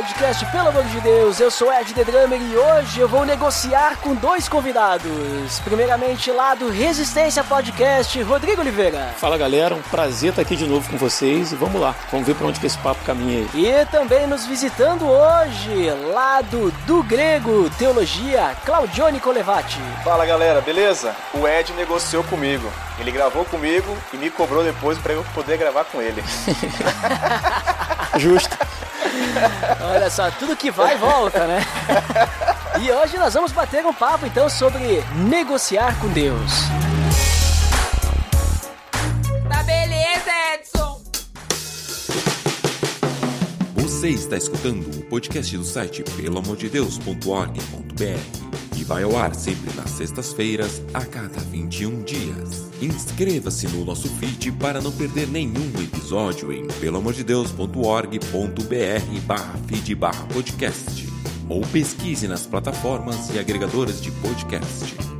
Podcast, pelo amor de Deus, eu sou Ed The Drummer e hoje eu vou negociar com dois convidados. Primeiramente lá do Resistência Podcast, Rodrigo Oliveira. Fala galera, um prazer estar aqui de novo com vocês e vamos lá, vamos ver para onde que esse papo caminha aí. E também nos visitando hoje, lá do, do Grego Teologia, Claudione Colevati. Fala galera, beleza? O Ed negociou comigo. Ele gravou comigo e me cobrou depois para eu poder gravar com ele. Justo. Olha só, tudo que vai volta, né? E hoje nós vamos bater um papo então sobre negociar com Deus. Tá beleza, Edson! Você está escutando o podcast do site pelamordedeus.org.br e vai ao ar sempre nas sextas-feiras, a cada 21 dias. Inscreva-se no nosso feed para não perder nenhum episódio em pelamordedeus.org.br barra feed barra podcast ou pesquise nas plataformas e agregadores de podcast.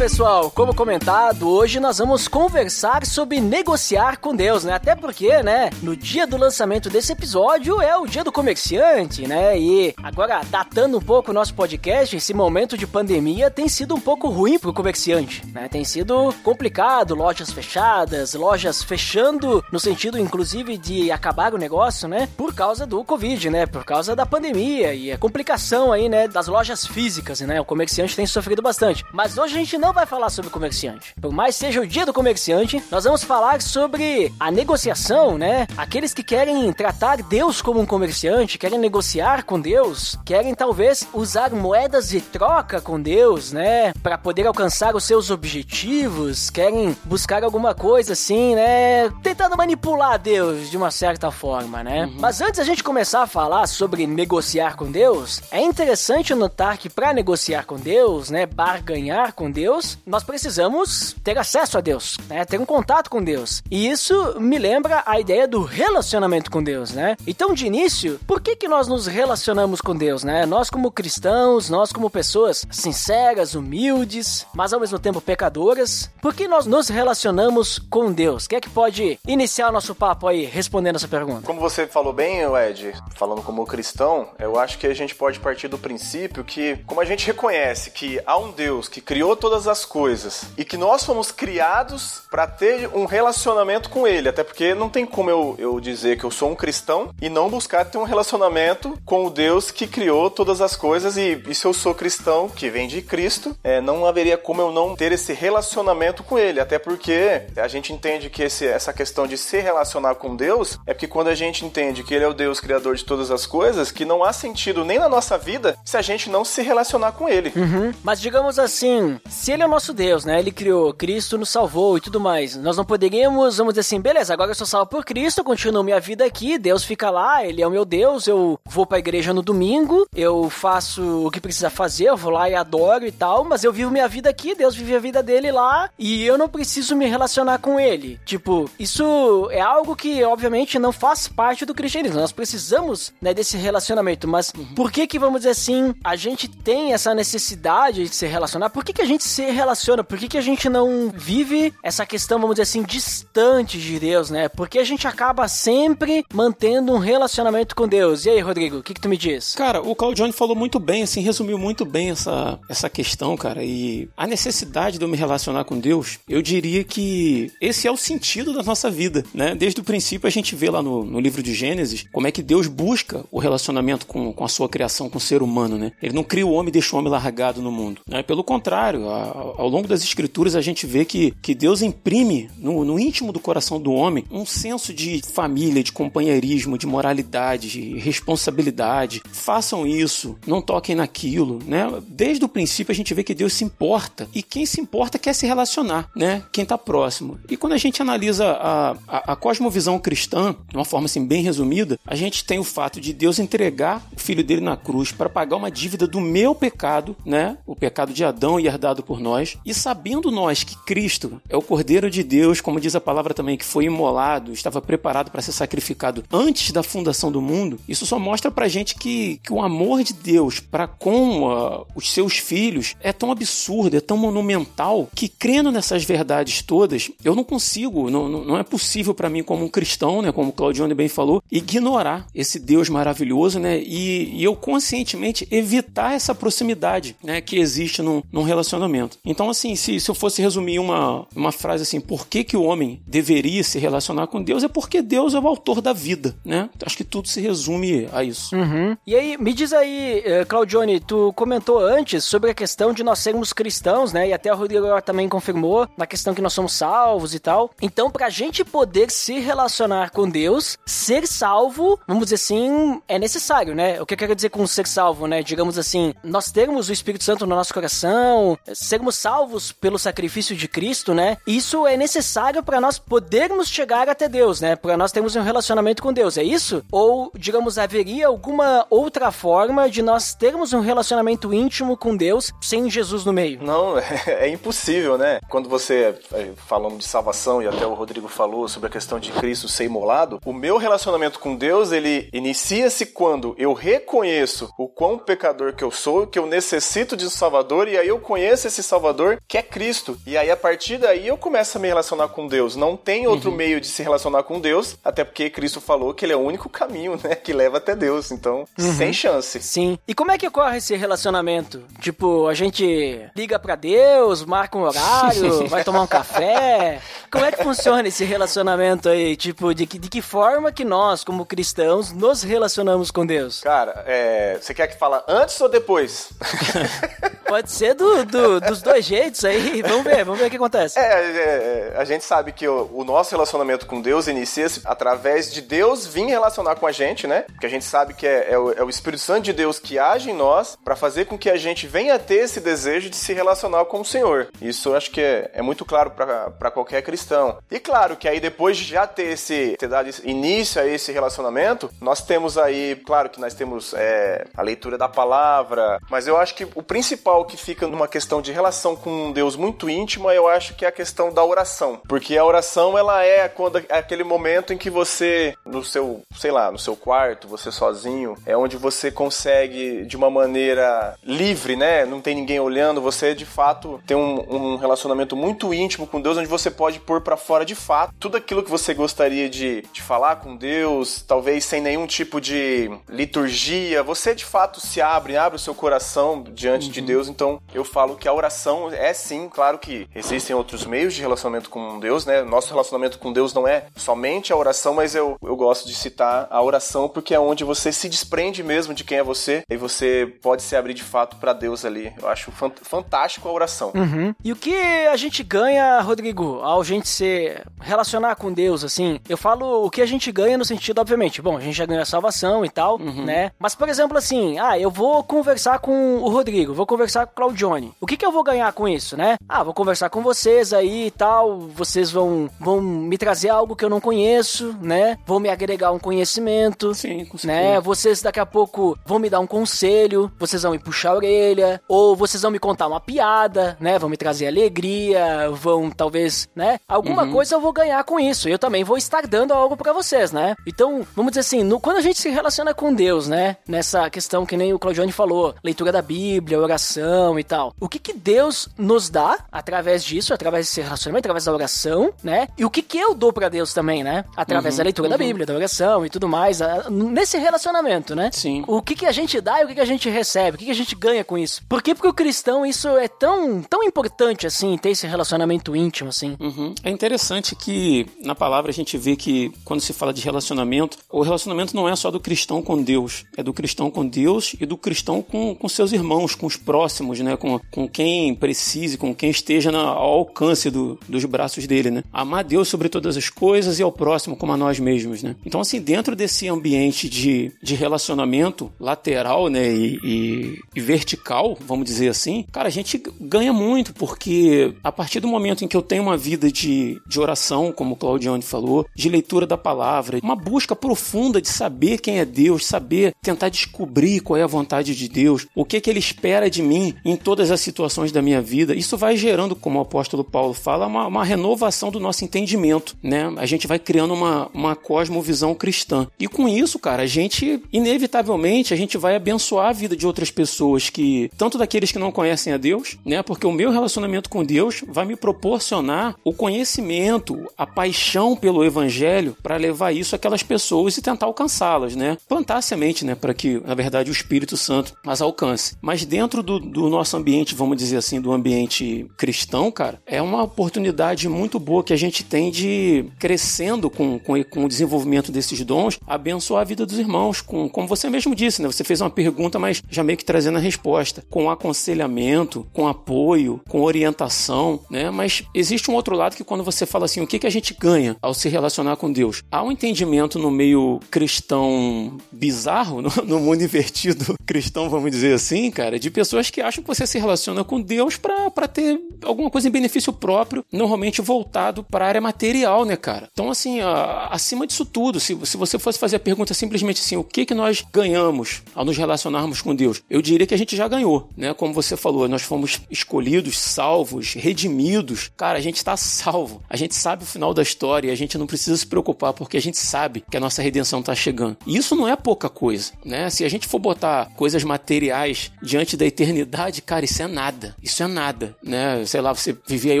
Pessoal, como comentado, hoje nós vamos conversar sobre negociar com Deus, né? Até porque, né, no dia do lançamento desse episódio é o dia do comerciante, né? E agora, datando um pouco o nosso podcast, esse momento de pandemia tem sido um pouco ruim pro comerciante, né? Tem sido complicado, lojas fechadas, lojas fechando no sentido, inclusive, de acabar o negócio, né? Por causa do Covid, né? Por causa da pandemia e a complicação aí, né, das lojas físicas, né? O comerciante tem sofrido bastante. Mas hoje a gente não vai falar sobre comerciante. Por mais seja o dia do comerciante, nós vamos falar sobre a negociação, né? Aqueles que querem tratar Deus como um comerciante, querem negociar com Deus, querem talvez usar moedas de troca com Deus, né? Para poder alcançar os seus objetivos, querem buscar alguma coisa assim, né? Tentando manipular Deus de uma certa forma, né? Mas antes a gente começar a falar sobre negociar com Deus, é interessante notar que para negociar com Deus, né, barganhar com Deus, nós precisamos ter acesso a Deus, né? Ter um contato com Deus. E isso me lembra a ideia do relacionamento com Deus, né? Então, de início, por que que nós nos relacionamos com Deus, né? Nós como cristãos, nós como pessoas sinceras, humildes, mas ao mesmo tempo pecadoras, por que nós nos relacionamos com Deus? Quem é que pode iniciar o nosso papo aí respondendo essa pergunta? Como você falou bem, Ed, falando como cristão, eu acho que a gente pode partir do princípio que, como a gente reconhece que há um Deus que criou todas as coisas e que nós fomos criados para ter um relacionamento com Ele, até porque não tem como eu, eu dizer que eu sou um cristão e não buscar ter um relacionamento com o Deus que criou todas as coisas e, e se eu sou cristão, que vem de Cristo, é, não haveria como eu não ter esse relacionamento com Ele, até porque a gente entende que esse, essa questão de se relacionar com Deus é porque quando a gente entende que Ele é o Deus criador de todas as coisas, que não há sentido nem na nossa vida se a gente não se relacionar com Ele. Uhum. Mas digamos assim, se ele é o nosso Deus, né? Ele criou, Cristo nos salvou e tudo mais. Nós não poderíamos, vamos dizer assim, beleza, agora eu sou salvo por Cristo, eu continuo minha vida aqui, Deus fica lá, ele é o meu Deus, eu vou pra igreja no domingo, eu faço o que precisa fazer, eu vou lá e adoro e tal, mas eu vivo minha vida aqui, Deus vive a vida dele lá e eu não preciso me relacionar com ele. Tipo, isso é algo que obviamente não faz parte do cristianismo. Nós precisamos, né, desse relacionamento, mas por que que vamos dizer assim, a gente tem essa necessidade de se relacionar? Por que que a gente se relaciona? Por que que a gente não vive essa questão, vamos dizer assim, distante de Deus, né? Porque a gente acaba sempre mantendo um relacionamento com Deus. E aí, Rodrigo, o que que tu me diz? Cara, o Claudione falou muito bem, assim, resumiu muito bem essa, essa questão, cara. E a necessidade de eu me relacionar com Deus, eu diria que esse é o sentido da nossa vida, né? Desde o princípio a gente vê lá no, no livro de Gênesis como é que Deus busca o relacionamento com, com a sua criação, com o ser humano, né? Ele não cria o homem e deixa o homem largado no mundo. Né? Pelo contrário, a, ao, longo das escrituras a gente vê que, que Deus imprime no, no íntimo do coração do homem um senso de família, de companheirismo, de moralidade, de responsabilidade. Façam isso, não toquem naquilo, né? Desde o princípio a gente vê que Deus se importa e quem se importa quer se relacionar, né? Quem está próximo. E quando a gente analisa a, a, a cosmovisão cristã, de uma forma assim bem resumida, a gente tem o fato de Deus entregar o filho dele na cruz para pagar uma dívida do meu pecado, né? O pecado de Adão e herdado por nós. E sabendo nós que Cristo é o Cordeiro de Deus, como diz a palavra também, que foi imolado, estava preparado para ser sacrificado antes da fundação do mundo, isso só mostra pra gente que, que o amor de Deus para com uh, os seus filhos é tão absurdo, é tão monumental, que crendo nessas verdades todas, eu não consigo, não, não é possível para mim, como um cristão, né, como Claudione bem falou, ignorar esse Deus maravilhoso, né, e, e eu conscientemente evitar essa proximidade, né, que existe num, num relacionamento. Então, assim, se, se eu fosse resumir uma, uma frase assim, por que, que o homem deveria se relacionar com Deus, é porque Deus é o autor da vida, né? Acho que tudo se resume a isso. Uhum. E aí, me diz aí, eh, Claudione, tu comentou antes sobre a questão de nós sermos cristãos, né? E até o Rodrigo também confirmou na questão que nós somos salvos e tal. Então, pra gente poder se relacionar com Deus, ser salvo, vamos dizer assim, é necessário, né? O que eu quero dizer com ser salvo, né? Digamos assim, nós termos o Espírito Santo no nosso coração, sermos salvos pelo sacrifício de Cristo, né? Isso é necessário para nós podermos chegar até Deus, né? Para nós termos um relacionamento com Deus, é isso? Ou, digamos, haveria alguma outra forma de nós termos um relacionamento íntimo com Deus sem Jesus no meio? Não, é, impossível, né? Quando você, é, falando de salvação, e até o Rodrigo falou sobre a questão de Cristo ser imolado, o meu relacionamento com Deus, ele inicia-se quando eu reconheço o quão pecador que eu sou, que eu necessito de um Salvador, e aí eu conheço esse Salvador, que é Cristo. E aí, a partir daí, eu começo a me relacionar com Deus. Não tem outro uhum. meio de se relacionar com Deus, até porque Cristo falou que ele é o único caminho, né, que leva até Deus. Então, uhum. sem chance. Sim. E como é que ocorre esse relacionamento? Tipo, a gente liga para Deus, marca um horário, vai tomar um café. Como é que funciona esse relacionamento aí? Tipo, de que, de que forma que nós, como cristãos, nos relacionamos com Deus? Cara, é, você quer que fala antes ou depois? Pode ser do, do, dos dois jeitos aí. Vamos ver, vamos ver o que acontece. É, é, é a gente sabe que o, o nosso relacionamento com Deus inicia-se através de Deus vir relacionar com a gente, né? Que a gente sabe que é, é, o, é o Espírito Santo de Deus que age em nós para fazer com que a gente venha ter esse desejo de se relacionar com o Senhor. Isso eu acho que é, é muito claro para qualquer cristão. E claro que aí depois de já ter esse ter dado início a esse relacionamento, nós temos aí, claro que nós temos é, a leitura da palavra, mas eu acho que o principal que fica numa questão de relação com um Deus muito íntima, eu acho que é a questão da oração. Porque a oração, ela é quando é aquele momento em que você, no seu, sei lá, no seu quarto, você sozinho, é onde você consegue, de uma maneira livre, né? Não tem ninguém olhando, você de fato tem um, um relacionamento muito íntimo com Deus, onde você pode pôr para fora de fato tudo aquilo que você gostaria de, de falar com Deus, talvez sem nenhum tipo de liturgia. Você de fato se abre, abre o seu coração diante uhum. de Deus. Então eu falo que a oração é sim, claro que existem outros meios de relacionamento com Deus, né? Nosso relacionamento com Deus não é somente a oração, mas eu, eu gosto de citar a oração porque é onde você se desprende mesmo de quem é você e você pode se abrir de fato para Deus ali. Eu acho fantástico a oração. Uhum. E o que a gente ganha, Rodrigo, ao gente se relacionar com Deus, assim? Eu falo o que a gente ganha no sentido, obviamente, bom, a gente já ganhou a salvação e tal, uhum. né? Mas, por exemplo, assim, ah, eu vou conversar com o Rodrigo, vou conversar com o Claudione. O que, que eu vou ganhar com isso, né? Ah, vou conversar com vocês aí e tal, vocês vão, vão me trazer algo que eu não conheço, né? Vão me agregar um conhecimento, Sim, com né? Vocês daqui a pouco vão me dar um conselho, vocês vão me puxar a orelha, ou vocês vão me contar uma piada, né? Vão me trazer alegria, vão talvez, né? Alguma uhum. coisa eu vou ganhar com isso. Eu também vou estar dando algo para vocês, né? Então, vamos dizer assim, no, quando a gente se relaciona com Deus, né? Nessa questão que nem o Claudione falou, leitura da Bíblia, oração e tal. O que que Deus nos dá através disso, através desse relacionamento, através da oração, né? E o que que eu dou para Deus também, né? Através uhum, da leitura uhum. da Bíblia, da oração e tudo mais, nesse relacionamento, né? Sim. O que que a gente dá e o que que a gente recebe, o que que a gente ganha com isso? Por que porque o cristão isso é tão, tão importante assim, ter esse relacionamento íntimo assim? Uhum. É interessante que na palavra a gente vê que quando se fala de relacionamento, o relacionamento não é só do cristão com Deus, é do cristão com Deus e do cristão com, com seus irmãos, com os próximos, né? Com, com quem precise, com quem esteja ao alcance do, dos braços dele, né? Amar Deus sobre todas as coisas e ao próximo como a nós mesmos, né? Então, assim, dentro desse ambiente de, de relacionamento lateral, né, e, e, e vertical, vamos dizer assim, cara, a gente ganha muito, porque a partir do momento em que eu tenho uma vida de, de oração, como o Claudione falou, de leitura da palavra, uma busca profunda de saber quem é Deus, saber tentar descobrir qual é a vontade de Deus, o que, que ele espera de mim em todas as situações da minha vida, isso vai gerando, como o apóstolo Paulo fala, uma, uma renovação do nosso entendimento, né? A gente vai criando uma, uma cosmovisão cristã. E com isso, cara, a gente, inevitavelmente, a gente vai abençoar a vida de outras pessoas que, tanto daqueles que não conhecem a Deus, né? Porque o meu relacionamento com Deus vai me proporcionar o conhecimento, a paixão pelo evangelho para levar isso àquelas pessoas e tentar alcançá-las, né? Plantar a semente, né? Para que, na verdade, o Espírito Santo as alcance. Mas dentro do, do nosso ambiente, vamos dizer assim, do ambiente cristão, cara, é uma oportunidade muito boa que a gente tem de crescendo com, com, com o desenvolvimento desses dons, abençoar a vida dos irmãos, com, como você mesmo disse, né? Você fez uma pergunta, mas já meio que trazendo a resposta, com aconselhamento, com apoio, com orientação, né? Mas existe um outro lado que quando você fala assim, o que, que a gente ganha ao se relacionar com Deus? Há um entendimento no meio cristão bizarro, no, no mundo invertido cristão, vamos dizer assim, cara, de pessoas que acham que você se relaciona com Deus para ter alguma coisa em benefício próprio, normalmente voltado para a área material, né, cara? Então, assim, a, acima disso tudo, se, se você fosse fazer a pergunta simplesmente assim, o que que nós ganhamos ao nos relacionarmos com Deus? Eu diria que a gente já ganhou, né? Como você falou, nós fomos escolhidos, salvos, redimidos. Cara, a gente está salvo. A gente sabe o final da história e a gente não precisa se preocupar porque a gente sabe que a nossa redenção está chegando. E isso não é pouca coisa, né? Se a gente for botar coisas materiais diante da eternidade, cara, isso é nada. Isso é nada, né? Sei lá, você viver aí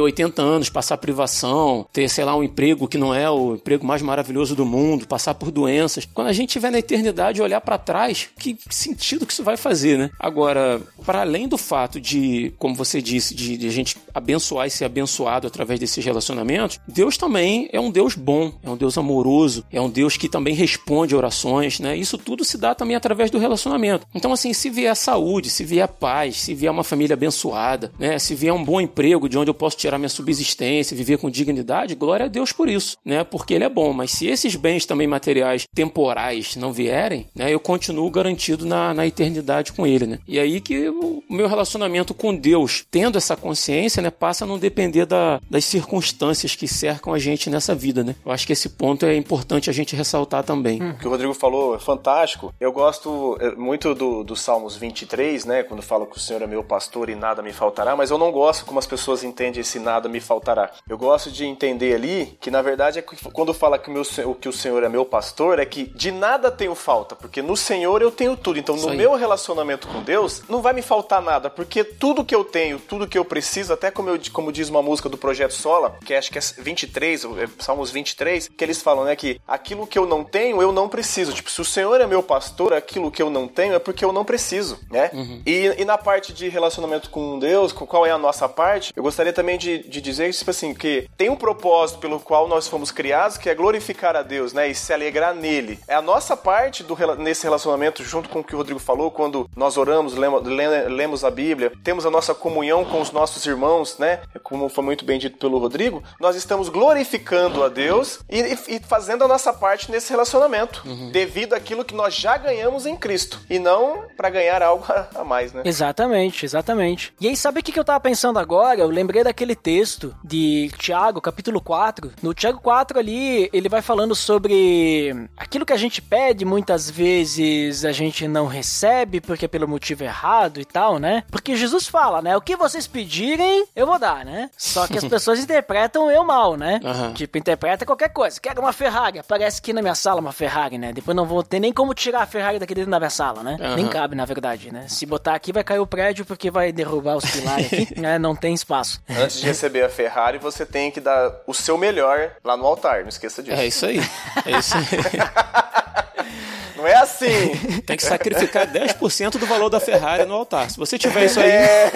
80 anos, passar privação, ter, sei lá, um emprego que não é o emprego mais maravilhoso do mundo, passar por doenças. Quando a gente estiver na eternidade olhar para trás, que sentido que isso vai fazer, né? Agora, para além do fato de, como você disse, de, de a gente abençoar e ser abençoado através desses relacionamentos, Deus também é um Deus bom, é um Deus amoroso, é um Deus que também responde orações, né? Isso tudo se dá também através do relacionamento. Então, assim, se vier saúde, se vier paz, se vier uma família abençoada, né? Se vier um bom emprego de onde eu posso tirar minha subsistência, viver com dignidade, glória a Deus por isso, né? Porque ele é bom. Mas se esses bens também materiais temporais não vierem, né? Eu continuo garantido na, na eternidade com ele, né? E aí que o meu relacionamento com Deus, tendo essa consciência, né? Passa a não depender da, das circunstâncias que cercam a gente nessa vida, né? Eu acho que esse ponto é importante a gente ressaltar também. O que o Rodrigo falou é fantástico. Eu gosto é, muito do, do Salmos 23, né? Quando fala que o Senhor é meu pastor e nada me faltará, mas eu não gosto como as pessoas entendem esse nada me faltará. Eu gosto de entender ali que, na verdade, é que quando fala que, o meu, que o Senhor é meu pastor, é que de nada tenho falta, porque no Senhor eu tenho tudo. Então, no meu relacionamento com Deus, não vai me faltar nada, porque tudo que eu tenho, tudo que eu preciso, até como, eu, como diz uma música do Projeto Sola, que acho que é 23, é Salmos 23, que eles falam, né, que aquilo que eu não tenho, eu não preciso. Tipo, se o Senhor é meu pastor, aquilo que eu não tenho é porque eu não preciso, né? E, e na parte de relacionamento com Deus, com qual é a nossa parte, eu gostaria também de, de dizer, tipo assim, que tem um propósito pelo qual nós fomos criados, que é glorificar a Deus, né? E se alegrar nele. É a nossa parte do, nesse relacionamento, junto com o que o Rodrigo falou, quando nós oramos, lemos, le- lemos a Bíblia, temos a nossa comunhão com os nossos irmãos, né? Como foi muito bem dito pelo Rodrigo, nós estamos glorificando a Deus e, e- fazendo a nossa parte nesse relacionamento, devido àquilo que nós já ganhamos em Cristo, e não para ganhar algo a, a mais, né? Exatamente, exatamente. E aí, sabe o que que eu tava pensando agora? Eu lembrei daquele texto de Tiago, capítulo 4. No Tiago 4 ali, ele vai falando sobre aquilo que a gente pede, muitas vezes a gente não recebe porque é pelo motivo errado e tal, né? Porque Jesus fala, né? O que vocês pedirem, eu vou dar, né? Só que as pessoas interpretam eu mal, né? Aham. Tipo, interpreta qualquer coisa. Quero uma Ferrari. Aparece aqui na minha sala uma Ferrari, né? Depois não vou ter nem como tirar a Ferrari daqui dentro da minha sala, né? Aham. Nem cabe, na verdade, né? Se botar aqui, vai cair o prédio porque vai derrubar os aqui, né? Não tem espaço. Antes de receber a Ferrari, você tem que dar o seu melhor lá no altar, não esqueça disso. É isso aí. É isso aí. Não é assim! Tem que sacrificar 10% do valor da Ferrari no altar. Se você tiver isso aí, É,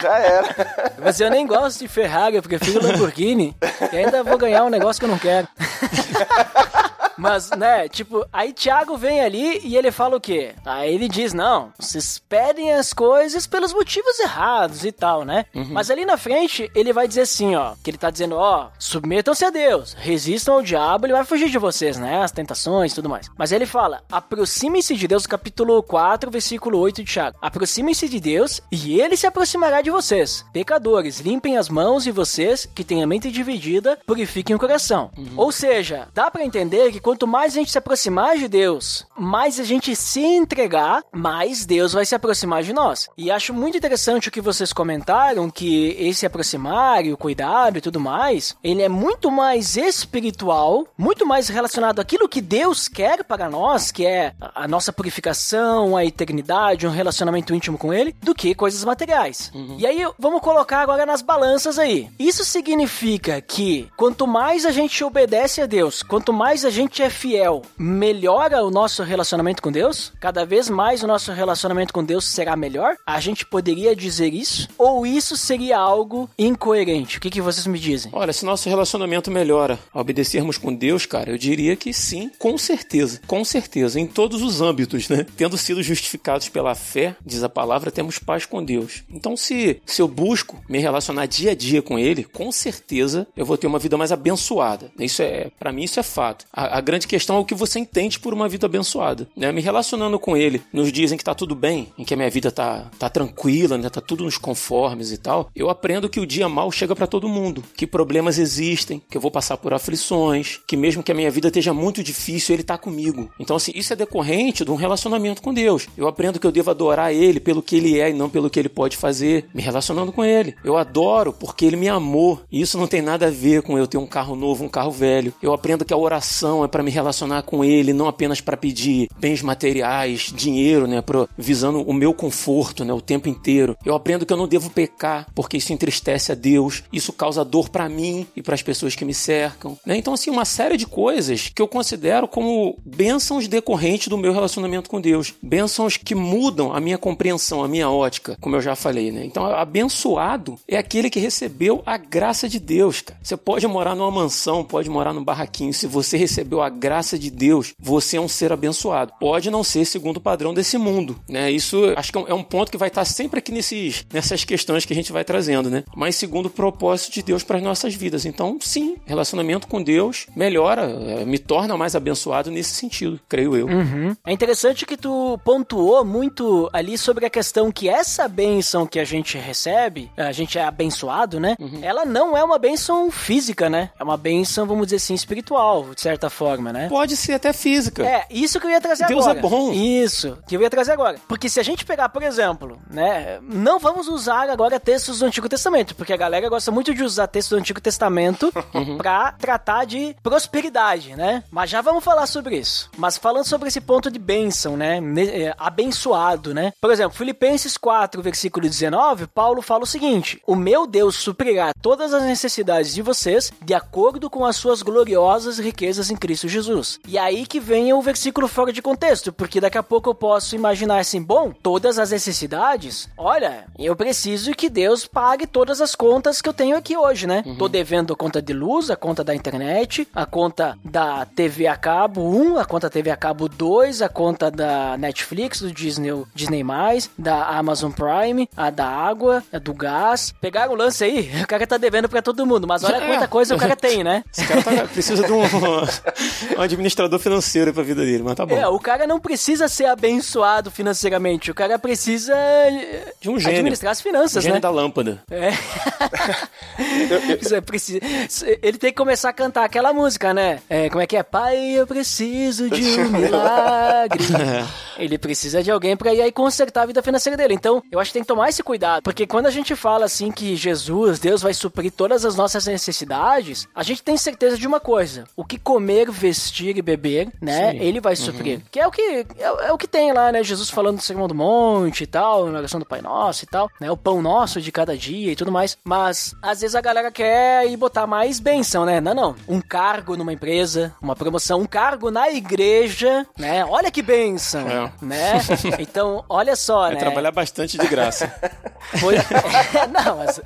já era. Mas eu nem gosto de Ferrari, eu prefiro Lamborghini. E ainda vou ganhar um negócio que eu não quero. Mas, né, tipo, aí Tiago vem ali e ele fala o quê? Aí ele diz, não, vocês pedem as coisas pelos motivos errados e tal, né? Mas ali na frente, ele vai dizer assim, ó, que ele tá dizendo, ó, submetam-se a Deus, resistam ao diabo, ele vai fugir de vocês, né? As tentações e tudo mais. Mas ele fala, aproximem-se de Deus, capítulo 4, versículo 8 de Tiago. Aproximem-se de Deus e ele se aproximará de vocês. Pecadores, limpem as mãos e vocês, que têm a mente dividida, purifiquem o coração. Ou seja, dá pra entender que quanto mais a gente se aproximar de Deus, mais a gente se entregar, mais Deus vai se aproximar de nós. E acho muito interessante o que vocês comentaram, que esse aproximar e o cuidado e tudo mais, ele é muito mais espiritual, muito mais relacionado àquilo que Deus quer para nós, que é a a nossa purificação, a eternidade, um relacionamento íntimo com Ele, do que coisas materiais. E aí, vamos colocar agora nas balanças aí. Isso significa que quanto mais a gente obedece a Deus, quanto mais a gente é fiel, melhora o nosso relacionamento com Deus? Cada vez mais o nosso relacionamento com Deus será melhor? A gente poderia dizer isso? Ou isso seria algo incoerente? O que, que vocês me dizem? Olha, se nosso relacionamento melhora ao obedecermos com Deus, cara, eu diria que sim, com certeza. Com certeza, em todos os âmbitos, né? Tendo sido justificados pela fé, diz a palavra, temos paz com Deus. Então, se, se eu busco me relacionar dia a dia com Ele, com certeza eu vou ter uma vida mais abençoada. Isso é, para mim, isso é fato. A, a grande questão é o que você entende por uma vida abençoada. Né? Me relacionando com Ele nos dias em que tá tudo bem, em que a minha vida tá, tá tranquila, né? Tá tudo nos conformes e tal, eu aprendo que o dia mal chega para todo mundo, que problemas existem, que eu vou passar por aflições, que mesmo que a minha vida esteja muito difícil, Ele tá comigo. Então, assim, isso é decorrente de um relacionamento com Deus. Eu aprendo que eu devo adorar Ele pelo que Ele é e não pelo que Ele pode fazer, me relacionando com Ele. Eu adoro porque Ele me amou. E isso não tem nada a ver com eu ter um carro novo, um carro velho. Eu aprendo que a oração é para me relacionar com Ele, não apenas para pedir bens materiais, dinheiro, né, pro, visando o meu conforto, né, o tempo inteiro. Eu aprendo que eu não devo pecar porque isso entristece a Deus. Isso causa dor para mim e para as pessoas que me cercam. Né? Então, assim, uma série de coisas que eu considero como bênçãos decorrentes do meu relacionamento com Deus. Bênçãos que mudam a minha compreensão, a minha ótica, como eu já falei, né? Então, abençoado é aquele que recebeu a graça de Deus, cara. Você pode morar numa mansão, pode morar num barraquinho. Se você recebeu a graça de Deus, você é um ser abençoado. Pode não ser segundo o padrão desse mundo, né? Isso acho que é um ponto que vai estar sempre aqui nesses, nessas questões que a gente vai trazendo, né? Mas segundo o propósito de Deus para as nossas vidas. Então, sim, relacionamento com Deus melhora, é, me torna mais abençoado nesse sentido, creio eu. Uhum. É interessante que tu pontuou muito ali sobre a questão que essa bênção que a gente recebe, a gente é abençoado, né? Ela não é uma bênção física, né? É uma bênção, vamos dizer assim, espiritual, de certa forma, né? Pode ser até física. É, isso que eu ia trazer Deus agora. é bom. Isso, que eu ia trazer agora. Porque se a gente pegar, por exemplo, né, não vamos usar agora textos do Antigo Testamento, porque a galera gosta muito de usar textos do Antigo Testamento pra tratar de prosperidade, né? Mas já vamos falar sobre isso. Mas falando sobre esse ponto de bênção, né, é, abençoado, né? Por exemplo, Filipenses 4, versículo 19, Paulo fala o seguinte: O meu Deus suprirá todas as necessidades de vocês de acordo com as suas gloriosas riquezas em Cristo Jesus. E aí que vem o versículo fora de contexto, porque daqui a pouco eu posso imaginar assim, bom, todas as necessidades, olha, eu preciso que Deus pague todas as contas que eu tenho aqui hoje, né? Tô devendo a conta de luz, a conta da internet, a conta da TV a cabo 1, a conta TV a cabo 2, a conta da Netflix, do Disney, Disney+, da Amazon Prime, a da água, a do gás. Pegaram o lance aí? O cara tá devendo pra todo mundo, mas olha É. quanta coisa o cara tem, né? Esse cara tá- precisa de um, um administrador financeiro pra vida dele, mas tá bom. É, o cara não precisa ser abençoado financeiramente, o cara precisa eh, De um gênio. administrar as finanças, Gênio né? da lâmpada. É. É preciso. Ele tem que começar a cantar aquela música, né? É, como é que é? Pai, eu preciso de um milagre. Ele precisa de alguém pra ir aí consertar a vida financeira dele. Então, eu acho que tem que tomar esse cuidado. Porque quando a gente fala assim que Jesus, Deus vai suprir todas as nossas necessidades, a gente tem certeza de uma coisa: o que comer, vestir e beber, né? Sim. Ele vai suprir. Que é o que é, é o que tem lá, né? Jesus falando do Sermão do Monte e tal, na oração do Pai Nosso e tal, né? O pão nosso de cada dia e tudo mais. Mas às vezes a galera quer ir botar mais bênção, né? Não, não. Um cargo numa empresa, uma promoção, um cargo na igreja, né? Olha que bênção, É. né? Então, olha só, Vai né? trabalhar bastante de graça. Foi... não, mas...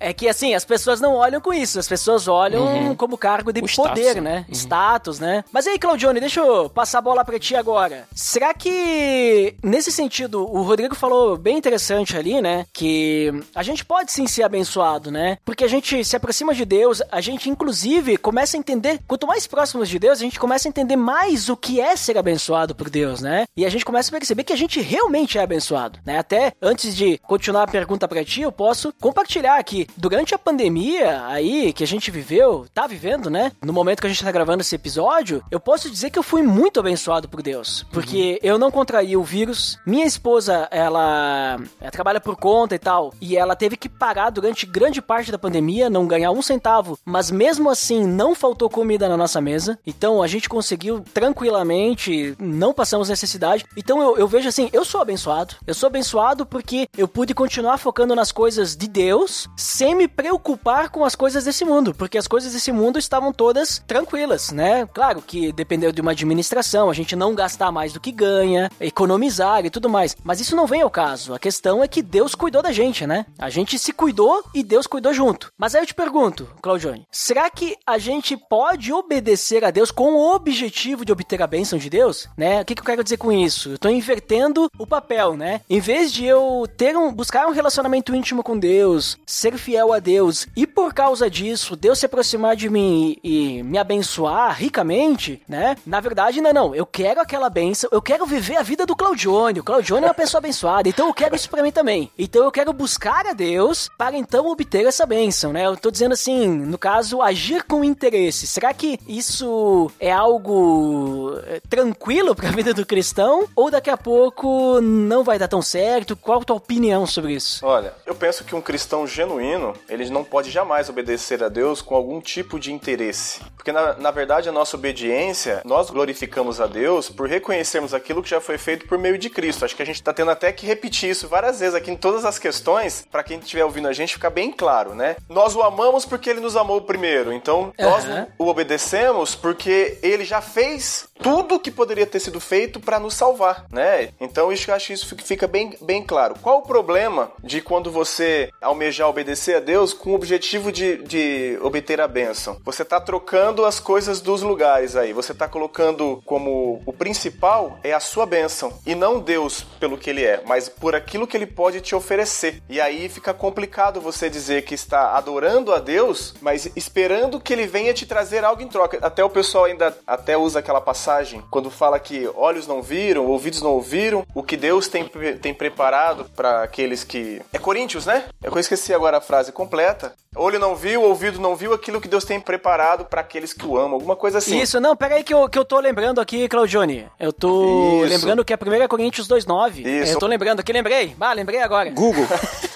É que assim, as pessoas não olham com isso. As pessoas olham uhum. como cargo de o poder, status. né? Uhum. Status, né? Mas aí, Claudione, deixa eu passar a bola pra ti agora. Será que, nesse sentido, o Rodrigo falou bem interessante ali, né? Que a gente pode sim ser abençoado, né? Porque a gente se aproxima de Deus, a gente inclusive começa a entender, quanto mais próximos de Deus, a gente começa a entender mais o que é ser abençoado por Deus, né? E a gente começa a perceber que a gente realmente é abençoado, né? Até antes de continuar a pergunta para ti, eu posso compartilhar aqui. Durante a pandemia aí que a gente viveu, tá vivendo, né? No momento que a gente tá gravando esse episódio, eu posso dizer que eu fui muito abençoado por Deus, porque uhum. eu não contraí o vírus. Minha esposa, ela, ela trabalha por conta e tal, e ela teve que parar durante grande parte da pandemia, não ganhar um centavo, mas mesmo assim não faltou comida na nossa mesa. Então a gente conseguiu tranquilamente, não passamos necessidade. Então eu, eu vejo assim, eu sou abençoado. Eu sou abençoado porque eu pude continuar focando nas coisas de Deus sem me preocupar com as coisas desse mundo, porque as coisas desse mundo estavam todas tranquilas, né? Claro que dependeu de uma administração, a gente não gastar mais do que ganha, economizar e tudo mais. Mas isso não vem ao caso. A questão é que Deus cuidou da gente, né? A gente se cuidou e Deus cuidou junto. Mas aí eu te pergunto, Claudione, será que a gente pode obedecer a Deus com o objetivo de obter a bênção de Deus? Né? O que, que eu quero dizer com isso? Eu tô invertendo o papel, né? Em vez de eu ter um, buscar um relacionamento íntimo com Deus, ser fiel a Deus e por causa disso Deus se aproximar de mim e, e me abençoar ricamente, né? Na verdade, não, não. Eu quero aquela bênção, eu quero viver a vida do Claudione. O Claudione é uma pessoa abençoada, então eu quero isso para mim também. Então eu quero buscar a Deus para então obter essa bênção, né? Eu tô dizendo assim, no caso, agir com interesse. Será que isso é algo eh, tranquilo para a vida do cristão ou daqui a pouco não vai dar tão certo? Qual a tua opinião sobre isso? Olha, eu penso que um cristão genuíno, ele não pode jamais obedecer a Deus com algum tipo de interesse. Porque, na, na verdade, a nossa obediência, nós glorificamos a Deus por reconhecermos aquilo que já foi feito por meio de Cristo. Acho que a gente está tendo até que repetir isso várias vezes aqui em todas as questões, para quem estiver ouvindo a gente ficar bem claro, né? Nós o amamos porque ele nos amou primeiro. Então, nós uhum. o obedecemos porque ele já fez tudo que poderia ter sido feito para nos salvar, né? Então, isso, acho que isso fica bem, bem claro. Qual o problema de quando você almejar obedecer a Deus com o objetivo de, de obter a bênção? Você está trocando as coisas dos lugares aí. Você está colocando como o principal é a sua bênção e não Deus pelo que ele é, mas por aquilo que ele pode te oferecer. E aí fica complicado você dizer que está adorando a Deus, mas esperando que ele venha te trazer algo em troca. Até o pessoal ainda até usa aquela passagem quando fala que olhos não viram, ouvidos não ouviram, o que Deus tem, tem preparado para aqueles que. É Coríntios, né? Eu esqueci agora a frase completa. Olho não viu, ouvido não viu aquilo que Deus tem preparado para aqueles que o amam. Alguma coisa assim. Isso, não, pega aí que eu, que eu tô lembrando aqui, Claudione. Eu tô Isso. lembrando que a primeira é Coríntios 2,9. Isso. Eu tô lembrando aqui, lembrei. Ah, lembrei agora. Google.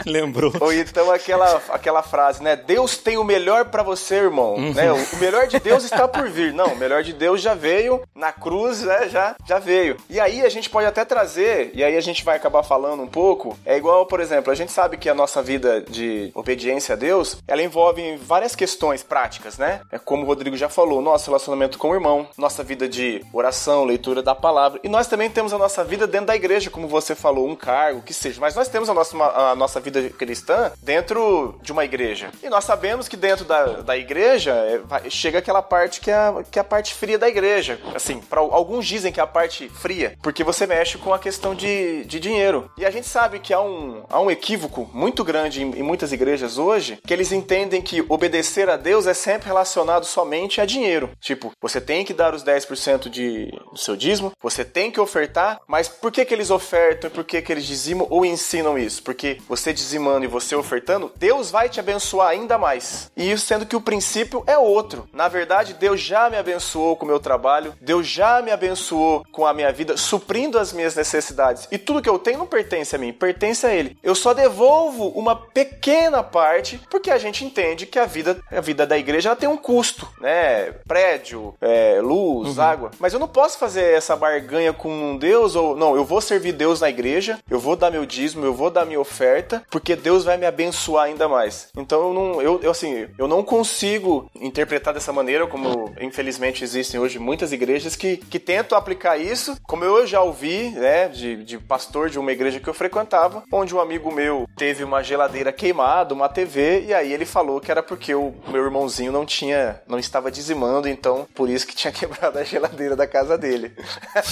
Lembrou. Ou então aquela, aquela frase, né? Deus tem o melhor para você, irmão. Uhum. Né? O, melhor de Deus está por vir. Não, o melhor de Deus já veio na cruz, né? Já, já veio. E aí a gente pode até trazer, e aí a gente vai acabar falando um pouco. É igual, por exemplo, a gente sabe que a nossa vida de obediência a Deus, ela envolve várias questões práticas, né? É como o Rodrigo já falou, nosso relacionamento com o irmão, nossa vida de oração, leitura da palavra. E nós também temos a nossa vida dentro da igreja, como você falou, um cargo, que seja. Mas nós temos a nossa, a nossa vida vida cristã dentro de uma igreja. E nós sabemos que dentro da, da igreja é, chega aquela parte que é, que é a parte fria da igreja. Assim, para alguns dizem que é a parte fria, porque você mexe com a questão de, de dinheiro. E a gente sabe que há um, há um equívoco muito grande em, em muitas igrejas hoje, que eles entendem que obedecer a Deus é sempre relacionado somente a dinheiro. Tipo, você tem que dar os 10% de, do seu dízimo, você tem que ofertar, mas por que, que eles ofertam e por que, que eles dizimam ou ensinam isso? Porque você dizimando e você ofertando, Deus vai te abençoar ainda mais. E isso sendo que o princípio é outro. Na verdade, Deus já me abençoou com o meu trabalho, Deus já me abençoou com a minha vida, suprindo as minhas necessidades. E tudo que eu tenho não pertence a mim, pertence a Ele. Eu só devolvo uma pequena parte porque a gente entende que a vida, a vida da igreja ela tem um custo, né? Prédio, é, luz, uhum. água. Mas eu não posso fazer essa barganha com um Deus ou não, eu vou servir Deus na igreja, eu vou dar meu dízimo, eu vou dar minha oferta porque Deus vai me abençoar ainda mais. Então eu não, eu, eu assim, eu não consigo interpretar dessa maneira, como infelizmente existem hoje muitas igrejas que, que tentam aplicar isso, como eu já ouvi, né, de, de pastor de uma igreja que eu frequentava, onde um amigo meu teve uma geladeira queimada, uma TV, e aí ele falou que era porque o meu irmãozinho não tinha, não estava dizimando, então por isso que tinha quebrado a geladeira da casa dele.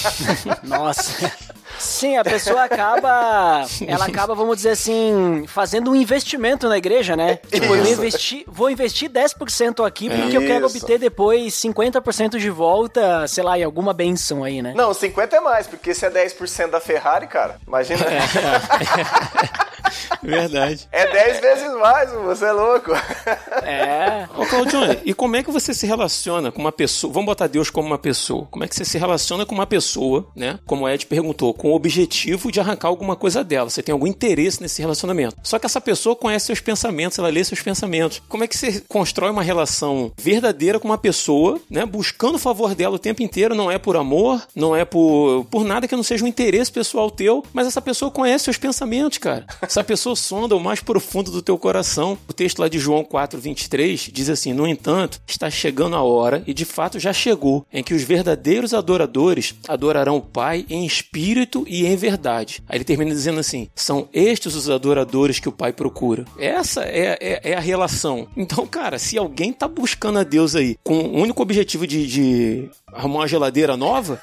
Nossa. Sim, a pessoa acaba. Ela acaba, vamos dizer assim, fazendo um investimento na igreja, né? Tipo, eu Isso. investi, vou investir 10% aqui porque eu quero Isso. obter depois 50% de volta, sei lá, em alguma benção aí, né? Não, 50 é mais, porque se é 10% da Ferrari, cara, imagina. Verdade. É 10 vezes mais, você é louco. É. Ô, Claudione, e como é que você se relaciona com uma pessoa? Vamos botar Deus como uma pessoa. Como é que você se relaciona com uma pessoa, né? Como o Ed perguntou, com o objetivo de arrancar alguma coisa dela. Você tem algum interesse nesse relacionamento. Só que essa pessoa conhece seus pensamentos, ela lê seus pensamentos. Como é que você constrói uma relação verdadeira com uma pessoa, né? Buscando o favor dela o tempo inteiro, não é por amor, não é por, por nada que não seja um interesse pessoal teu, mas essa pessoa conhece seus pensamentos, cara. Essa pessoa sonda o mais profundo do teu coração. O texto lá de João 4, 23 diz assim: No entanto, está chegando a hora, e de fato já chegou, em que os verdadeiros adoradores adorarão o Pai em espírito e em verdade. Aí ele termina dizendo assim: São estes os adoradores que o Pai procura. Essa é, é, é a relação. Então, cara, se alguém tá buscando a Deus aí com o único objetivo de, de arrumar uma geladeira nova,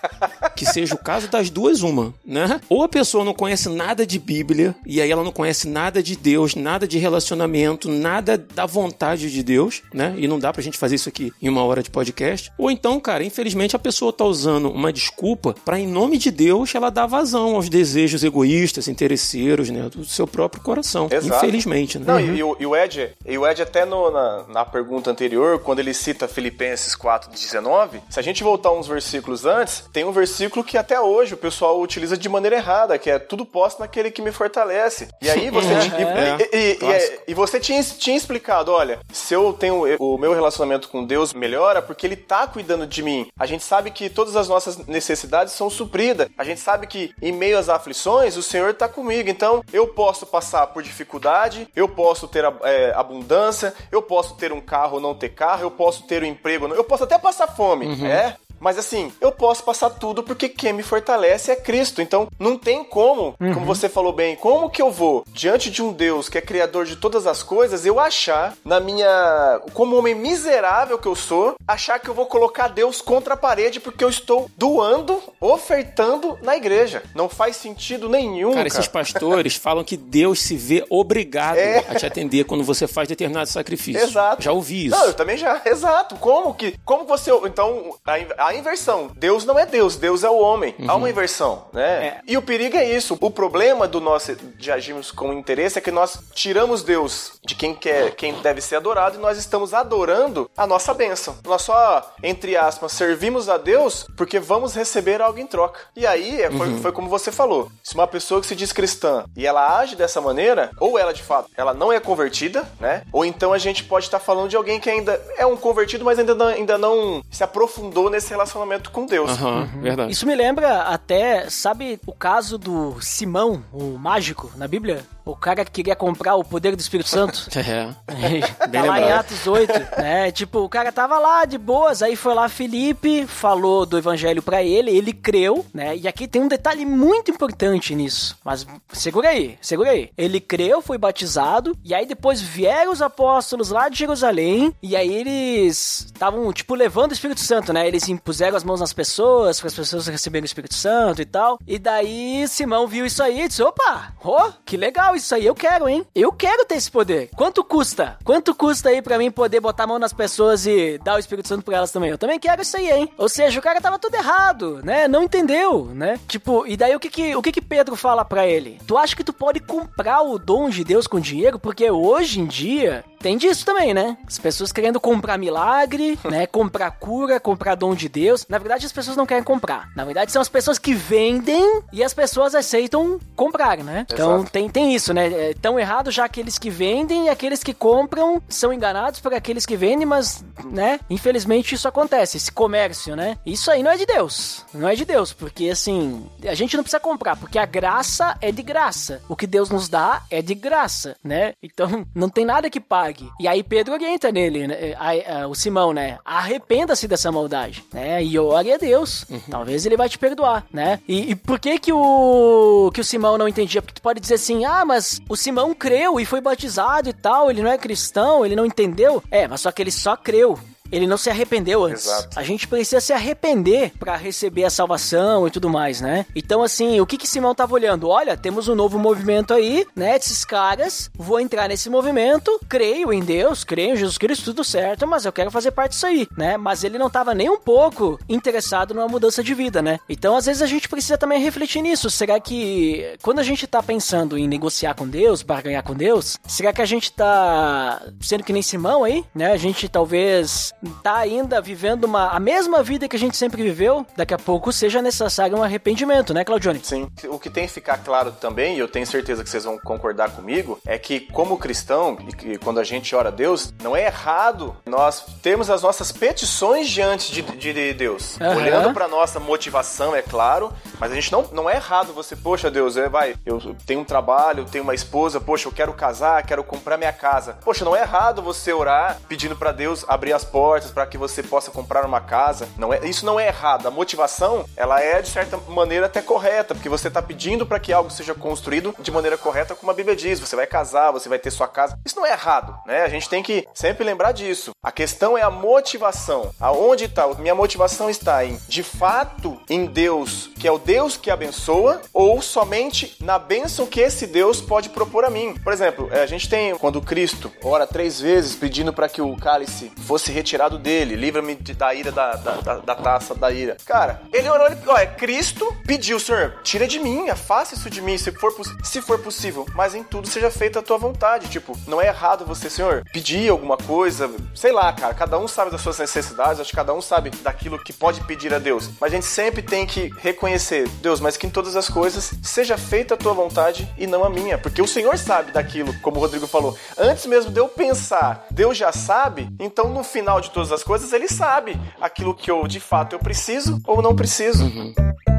que seja o caso das duas, uma, né? Ou a pessoa não conhece nada de Bíblia, e aí ela não conhece nada de Deus, nada de relacionamento, nada da vontade de Deus, né? E não dá pra gente fazer isso aqui em uma hora de podcast. Ou então, cara, infelizmente a pessoa tá usando uma desculpa pra, em nome de Deus, ela dar vazão aos desejos egoístas, interesseiros, né? Do seu próprio coração. Exato. Infelizmente, né? Não, e, e o, e o Ed, e o Ed até no- na, na pergunta anterior, quando ele cita Filipenses 4,19, se a gente voltar uns versículos antes, tem um versículo que até hoje o pessoal utiliza de maneira errada, que é tudo posso naquele que me fortalece. E aí você, e, É, e- e- e- você tinha, tinha explicado, olha, se eu tenho o meu relacionamento com Deus melhora porque ele tá cuidando de mim. A gente sabe que todas as nossas necessidades são supridas. A gente sabe que em meio às aflições o Senhor tá comigo. Então eu posso passar por dificuldade, eu posso ter é, abundância, eu posso ter um carro ou não ter carro, eu posso ter um emprego, eu posso até passar fome, é? Mas assim, eu posso passar tudo porque quem me fortalece é Cristo. Então, não tem como, como você falou bem, como que eu vou diante de um Deus que é criador de todas as coisas, eu achar na minha, como homem miserável que eu sou, achar que eu vou colocar Deus contra a parede porque eu estou doando, ofertando na igreja. Não faz sentido nenhum, Cara, cara. esses pastores falam que Deus se vê obrigado É. a te atender quando você faz determinado sacrifício. Exato. Já ouvi isso. Não, eu também já. Exato. Como que. Como você. Então, a, a inversão. Deus não é Deus, Deus é o homem. Há Uhum. uma inversão, né? É. E o perigo é isso. O problema do nosso de agirmos com interesse é que nós tiramos Deus de quem quer, quem deve ser adorado e nós estamos adorando a nossa bênção. Nós só, entre aspas, servimos a Deus porque vamos receber algo em troca. E aí, é, Uhum. foi, foi como você falou. Se uma pessoa que se diz cristã e ela age dessa maneira, ou ela de fato, ela não é convertida, né? Ou então a gente pode estar falando de alguém que ainda é um convertido, mas ainda não, ainda não se aprofundou nesse relacionamento com Deus. Aham, verdade. Isso me lembra até, sabe, o caso do Simão, o mágico, na Bíblia? O cara que queria comprar o poder do Espírito Santo. É. tá Bem lá em. Atos 8, né? Tipo, o cara tava lá de boas, aí foi lá Felipe, falou do evangelho pra ele, ele creu, né? E aqui tem um detalhe muito importante nisso. Mas segura aí, segura aí. Ele creu, foi batizado, e aí depois vieram os apóstolos lá de Jerusalém, e aí eles estavam, tipo, levando o Espírito Santo, né? Eles impuseram as mãos nas pessoas, para as pessoas receberem o Espírito Santo e tal. E daí Simão viu isso aí e disse: opa, oh, que legal isso aí, eu quero, hein? Eu quero ter esse poder. Quanto custa? Quanto custa aí pra mim poder botar a mão nas pessoas e dar o Espírito Santo pra elas também? Eu também quero isso aí, hein? Ou seja, o cara tava tudo errado, né? Não entendeu, né? Tipo, e daí o que que, o que, que Pedro fala pra ele? Tu acha que tu pode comprar o dom de Deus com dinheiro? Porque hoje em dia tem disso também, né? As pessoas querendo comprar milagre, né? Comprar cura, comprar dom de Deus. Na verdade, as pessoas não querem comprar. Na verdade, são as pessoas que vendem e as pessoas aceitam comprar, né? Então Exato. tem, tem isso, né? É tão errado já aqueles que vendem e aqueles que compram são enganados por aqueles que vendem, mas, né? Infelizmente isso acontece, esse comércio, né? Isso aí não é de Deus. Não é de Deus, porque assim, a gente não precisa comprar, porque a graça é de graça. O que Deus nos dá é de graça, né? Então não tem nada que pague. E aí Pedro orienta nele, né? Aí, ah, o Simão, né? Arrependa-se dessa maldade, né? E ore a Deus. Talvez ele vai te perdoar, né? E, e por que que o que o Simão não entendia? Porque tu pode dizer assim: "Ah, mas o Simão creu e foi batizado e tal, ele não é cristão, ele não entendeu". É, mas só que ele só creu. Ele não se arrependeu antes. Exato. A gente precisa se arrepender para receber a salvação e tudo mais, né? Então, assim, o que que Simão tava olhando? Olha, temos um novo movimento aí, né? Desses caras, vou entrar nesse movimento, creio em Deus, creio em Jesus Cristo, tudo certo, mas eu quero fazer parte disso aí, né? Mas ele não tava nem um pouco interessado numa mudança de vida, né? Então, às vezes a gente precisa também refletir nisso. Será que quando a gente tá pensando em negociar com Deus, barganhar com Deus, será que a gente tá sendo que nem Simão aí, né? A gente talvez tá ainda vivendo uma, a mesma vida que a gente sempre viveu, daqui a pouco seja necessário um arrependimento, né, Claudione? Sim. O que tem que ficar claro também, e eu tenho certeza que vocês vão concordar comigo, é que como cristão, e que quando a gente ora a Deus, não é errado nós termos as nossas petições diante de, de- de Deus. Aham. Olhando pra nossa motivação, é claro, mas a gente não, não é errado você, poxa Deus, é, vai, eu tenho um trabalho, eu tenho uma esposa, poxa, eu quero casar, quero comprar minha casa. Poxa, não é errado você orar pedindo pra Deus abrir as portas para que você possa comprar uma casa. Não é, isso não é errado. A motivação, ela é de certa maneira até correta, porque você tá pedindo para que algo seja construído de maneira correta, como a Bíblia diz. Você vai casar, você vai ter sua casa. Isso não é errado, né? A gente tem que sempre lembrar disso. A questão é a motivação. Aonde está? Minha motivação está em, de fato, em Deus, que é o Deus que abençoa, ou somente na bênção que esse Deus pode propor a mim. Por exemplo, eh, a gente tem quando Cristo ora três vezes pedindo para que o cálice fosse retirado dele, livra-me da ira da, da, da- da taça da ira. Cara, ele orou, ele, ó, é Cristo pediu, Senhor, tira de mim, afasta isso de mim, se for, se for possível, mas em tudo seja feita a tua vontade. Tipo, não é errado você, Senhor, pedir alguma coisa, sei lá, cara, cada um sabe das suas necessidades, acho que cada um sabe daquilo que pode pedir a Deus. Mas a gente sempre tem que reconhecer, Deus, mas que em todas as coisas seja feita a tua vontade e não a minha, porque o Senhor sabe daquilo, como o Rodrigo falou. Antes mesmo de eu pensar, Deus já sabe, então no final de todas as coisas ele sabe aquilo que eu de fato eu preciso ou não preciso. Mas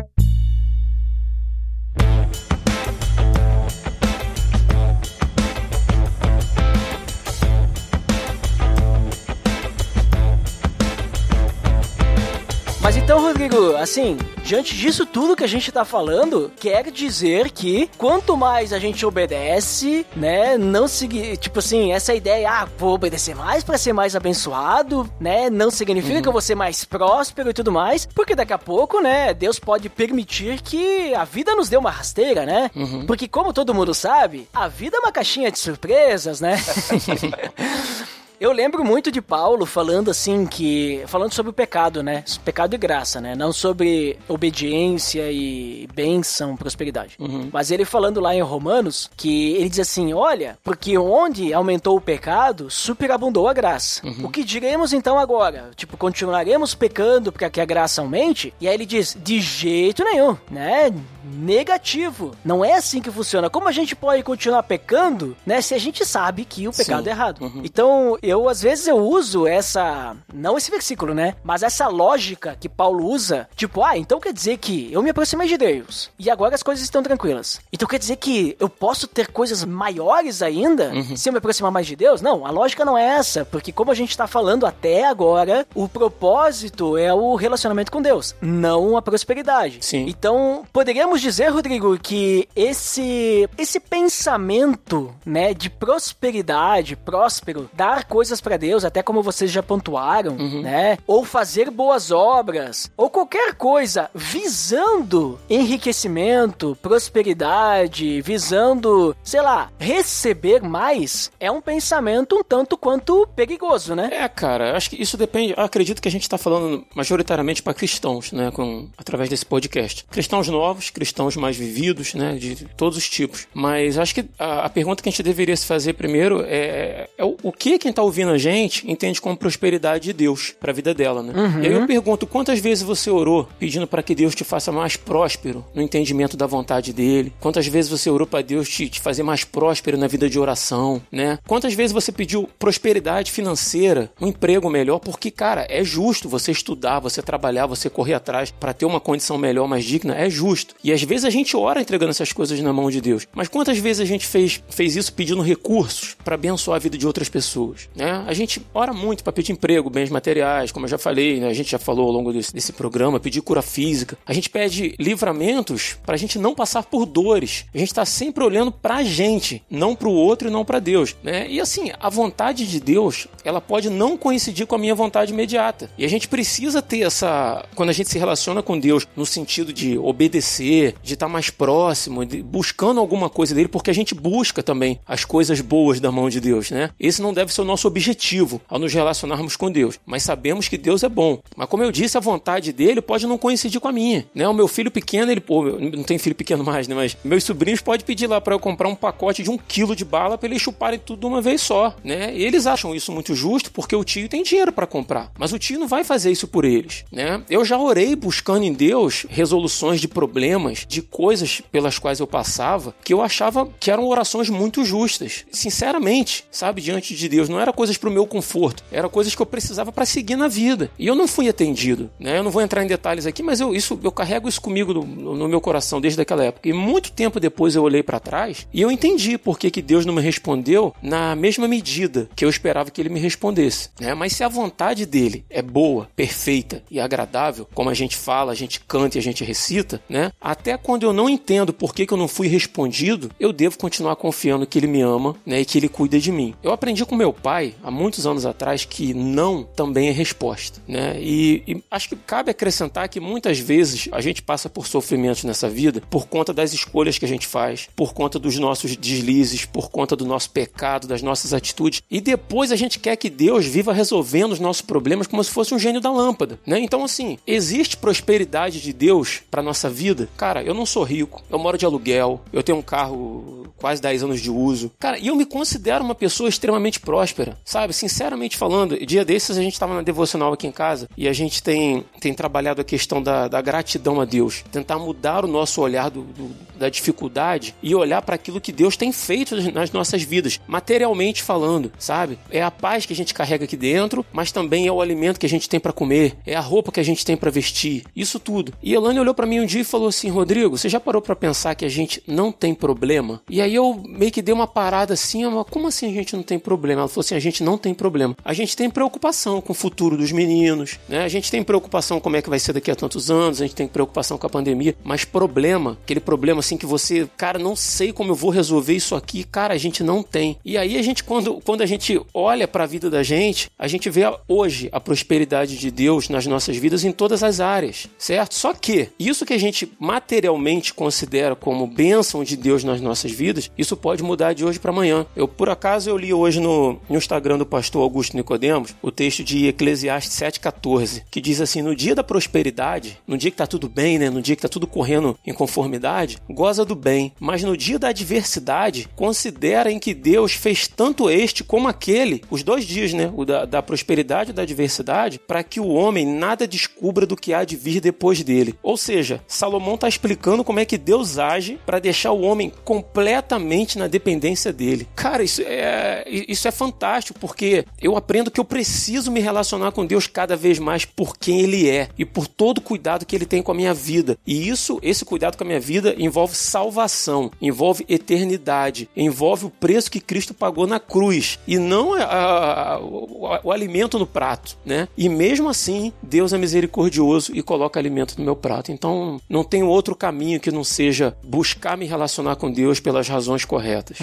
então, Rodrigo, assim, diante disso tudo que a gente tá falando, quer dizer que quanto mais a gente obedece, né, não seguir, tipo assim, essa ideia, ah, vou obedecer mais pra ser mais abençoado, né, não significa que eu vou ser mais próspero e tudo mais, porque daqui a pouco, né, Deus pode permitir que a vida nos dê uma rasteira, né? Porque como todo mundo sabe, a vida é uma caixinha de surpresas, né? Eu lembro muito de Paulo falando assim que. falando sobre o pecado, né? Pecado e graça, né? Não sobre obediência e bênção, prosperidade. Mas ele falando lá em Romanos que ele diz assim: olha, porque onde aumentou o pecado, superabundou a graça. O que diremos então agora? Tipo, continuaremos pecando para que a graça aumente? E aí ele diz: de jeito nenhum, né? Negativo. Não é assim que funciona. Como a gente pode continuar pecando, né? Se a gente sabe que o pecado Sim. é errado. Então, eu às vezes eu uso essa, não esse versículo, né? Mas essa lógica que Paulo usa, tipo, ah, então quer dizer que eu me aproximei de Deus e agora as coisas estão tranquilas. Então quer dizer que eu posso ter coisas maiores ainda se eu me aproximar mais de Deus? Não, a lógica não é essa, porque como a gente tá falando até agora, o propósito é o relacionamento com Deus, não a prosperidade. Sim. Então, poderíamos dizer, Rodrigo, que esse esse pensamento, né, de prosperidade, próspero, dar coisas para Deus, até como vocês já pontuaram, Uhum. né? Ou fazer boas obras, ou qualquer coisa visando enriquecimento, prosperidade, visando, sei lá, receber mais, é um pensamento um tanto quanto perigoso, né? É, cara, acho que isso depende. Eu acredito que a gente tá falando majoritariamente para cristãos, né, com através desse podcast. Cristãos novos, cristãos mais vividos, né, de todos os tipos. Mas acho que a, a pergunta que a gente deveria se fazer primeiro é, é o, o que quem tá ouvindo a gente entende como prosperidade de Deus para a vida dela, né? E aí eu pergunto, quantas vezes você orou pedindo para que Deus te faça mais próspero no entendimento da vontade dele? Quantas vezes você orou para Deus te, te fazer mais próspero na vida de oração, né? Quantas vezes você pediu prosperidade financeira, um emprego melhor? Porque, cara, é justo você estudar, você trabalhar, você correr atrás para ter uma condição melhor, mais digna, é justo. E às vezes a gente ora entregando essas coisas na mão de Deus. Mas quantas vezes a gente fez, fez isso pedindo recursos para abençoar a vida de outras pessoas, né? A gente ora muito para pedir emprego, bens materiais, como eu já falei, né? A gente já falou ao longo desse, desse programa, pedir cura física. A gente pede livramentos para a gente não passar por dores. A gente está sempre olhando para a gente, não para o outro e não para Deus, né? E assim, a vontade de Deus, ela pode não coincidir com a minha vontade imediata. E a gente precisa ter essa, quando a gente se relaciona com Deus no sentido de obedecer, de estar mais próximo, de, buscando alguma coisa dele, porque a gente busca também as coisas boas da mão de Deus, né? Esse não deve ser o nosso objetivo ao nos relacionarmos com Deus, mas sabemos que Deus é bom. Mas como eu disse, a vontade dele pode não coincidir com a minha, né? O meu filho pequeno, ele, pô, não tem filho pequeno mais, né? Mas meus sobrinhos podem pedir lá para eu comprar um pacote de um quilo de bala para eles chuparem tudo de uma vez só, né? E eles acham isso muito justo porque o tio tem dinheiro para comprar, mas o tio não vai fazer isso por eles, né? Eu já orei buscando em Deus resoluções de problemas, de coisas pelas quais eu passava, que eu achava que eram orações muito justas. Sinceramente, sabe, diante de Deus, não era coisas pro meu conforto, era coisas que eu precisava para seguir na vida. E eu não fui atendido, né? Eu não vou entrar em detalhes aqui, mas eu isso eu carrego isso comigo no, no meu coração desde aquela época. E muito tempo depois eu olhei para trás e eu entendi por que, que Deus não me respondeu na mesma medida que eu esperava que ele me respondesse, né? Mas se a vontade dele é boa, perfeita e agradável, como a gente fala, a gente canta e a gente recita, né? Até quando eu não entendo por que, que eu não fui respondido, eu devo continuar confiando que ele me ama, né? E que ele cuida de mim. Eu aprendi com meu pai há muitos anos atrás que não também é resposta, né? E, e acho que cabe acrescentar que muitas vezes a gente passa por sofrimentos nessa vida por conta das escolhas que a gente faz, por conta dos nossos deslizes, por conta do nosso pecado, das nossas atitudes. E depois a gente quer que Deus viva resolvendo os nossos problemas como se fosse um gênio da lâmpada, né? Então assim, existe prosperidade de Deus para nossa vida? Cara, eu não sou rico, eu moro de aluguel, eu tenho um carro quase 10 anos de uso. Cara, e eu me considero uma pessoa extremamente próspera, sabe? Sinceramente falando, dia desses a gente estava na devocional aqui em casa e a gente tem, tem trabalhado a questão da, da gratidão a Deus, tentar mudar o nosso olhar do, do, da dificuldade e olhar para aquilo que Deus tem feito nas nossas vidas, materialmente falando, sabe? É a paz que a gente carrega aqui dentro, mas também é o alimento que a gente tem para comer, é a roupa que a gente tem para vestir, isso tudo. E Elane olhou para mim um dia e falou assim: Rodrigo, você já parou para pensar que a gente não tem problema? E aí eu meio que dei uma parada assim, como assim a gente não tem problema? Ela falou assim: a gente não tem problema. A gente tem preocupação com o futuro dos meninos, né? A gente tem preocupação com como é que vai ser daqui a tantos anos, a gente tem preocupação com a pandemia, mas problema, aquele problema assim que você, cara, não sei como eu vou resolver isso aqui, cara, a gente não tem. E aí a gente, quando, quando a gente olha para a vida da gente, a gente vê hoje a prosperidade de Deus nas nossas vidas em todas as áreas, certo? Só que isso que a gente materialmente considera como bênção de Deus nas nossas vidas, isso pode mudar de hoje para amanhã. Eu, por acaso, eu li hoje no, no Instagram do pastor Augusto Nicodemos o texto de Eclesiastes 7,14, que diz assim: No dia da prosperidade, no dia que tá tudo bem, né? No dia que tá tudo correndo em conformidade, goza do bem. Mas no dia da adversidade, considera em que Deus fez tanto este como aquele, os dois dias, né? O da, da prosperidade e da adversidade, para que o homem nada descubra do que há de vir depois dele. Ou seja, Salomão está explicando como é que Deus age para deixar o homem completamente na dependência dele. Cara, isso é, isso é fantástico, porque eu aprendo que eu preciso me relacionar com Deus cada vez mais por quem Ele é e por todo o cuidado que Ele tem com a minha vida. E isso, esse cuidado com a minha vida, envolve salvação, envolve eternidade, envolve o preço que Cristo pagou na cruz e não a, a, a, o, o alimento no prato, né? E mesmo assim, Deus é misericordioso e coloca alimento no meu prato. Então, não tem outro caminho que não seja buscar me relacionar com Deus pelas razões corretas.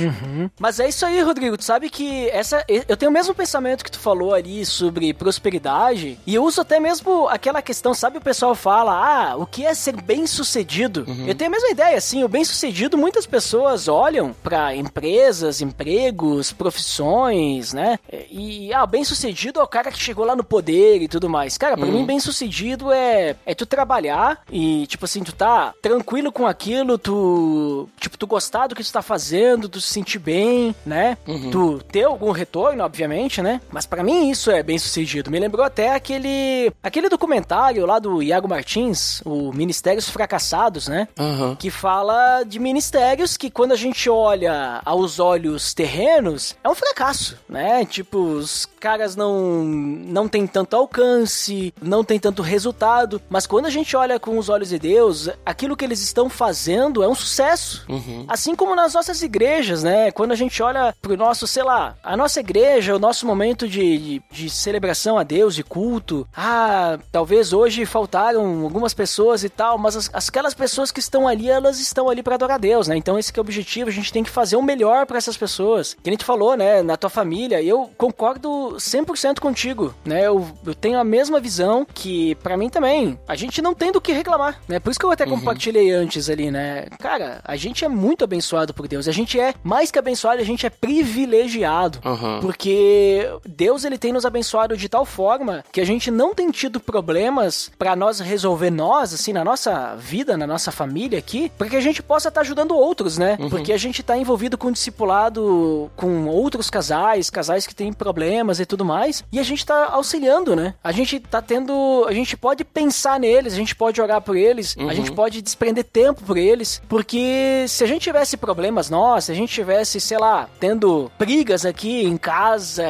Mas é isso aí, Rodrigo. Tu sabe que essa, eu tenho o mesmo pensamento que tu falou ali sobre prosperidade, e eu uso até mesmo aquela questão, sabe? O pessoal fala, ah, o que é ser bem sucedido? Uhum. Eu tenho a mesma ideia, assim, o bem sucedido, muitas pessoas olham pra empresas, empregos, profissões, né? E, ah, bem sucedido é o cara que chegou lá no poder e tudo mais. Cara, pra Uhum. mim, bem sucedido é, é tu trabalhar e, tipo assim, tu tá tranquilo com aquilo, tu, tipo, tu gostar do que tu tá fazendo, tu se sentir bem, né? Uhum. Tu ter algum retorno, obviamente, né? Mas pra mim isso é bem sucedido. Me lembrou até aquele, aquele documentário lá do Iago Martins, o Ministérios Fracassados, né? Aham. que fala de ministérios que quando a gente olha aos olhos terrenos, é um fracasso, né? Tipo, os caras não não tem tanto alcance, não tem tanto resultado, mas quando a gente olha com os olhos de Deus, aquilo que eles estão fazendo é um sucesso. Assim como nas nossas igrejas, né? Quando a gente olha pro nosso, sei lá, a nossa igreja, o nosso momento de, de, de celebração a Deus, de culto, ah, talvez hoje faltaram algumas pessoas e tal, mas as, aquelas pessoas que estão ali, elas estão ali para adorar a Deus, né? Então esse que é o objetivo, a gente tem que fazer o melhor para essas pessoas. Que a gente falou, né, na tua família, eu concordo 100% contigo, né? Eu, eu tenho a mesma visão que para mim também, a gente não tem do que reclamar, né? Por isso que eu até compartilhei antes ali, né? Cara, a gente é muito abençoado por Deus. A gente é mais que abençoado, a gente é privilegiado. Aham. Porque Deus ele tem nos abençoado de tal forma que a gente não tem tido problemas pra nós resolver nós, assim, na nossa vida, na nossa família aqui, para que a gente possa estar ajudando outros, né? Porque a gente tá envolvido com discipulado com outros casais, casais que têm problemas e tudo mais, e a gente tá auxiliando, né? A gente tá tendo, a gente pode pensar neles, a gente pode orar por eles, a gente pode desprender tempo por eles, porque se a gente tivesse problemas nós, se a gente tivesse, sei lá, tendo brigas aqui em casa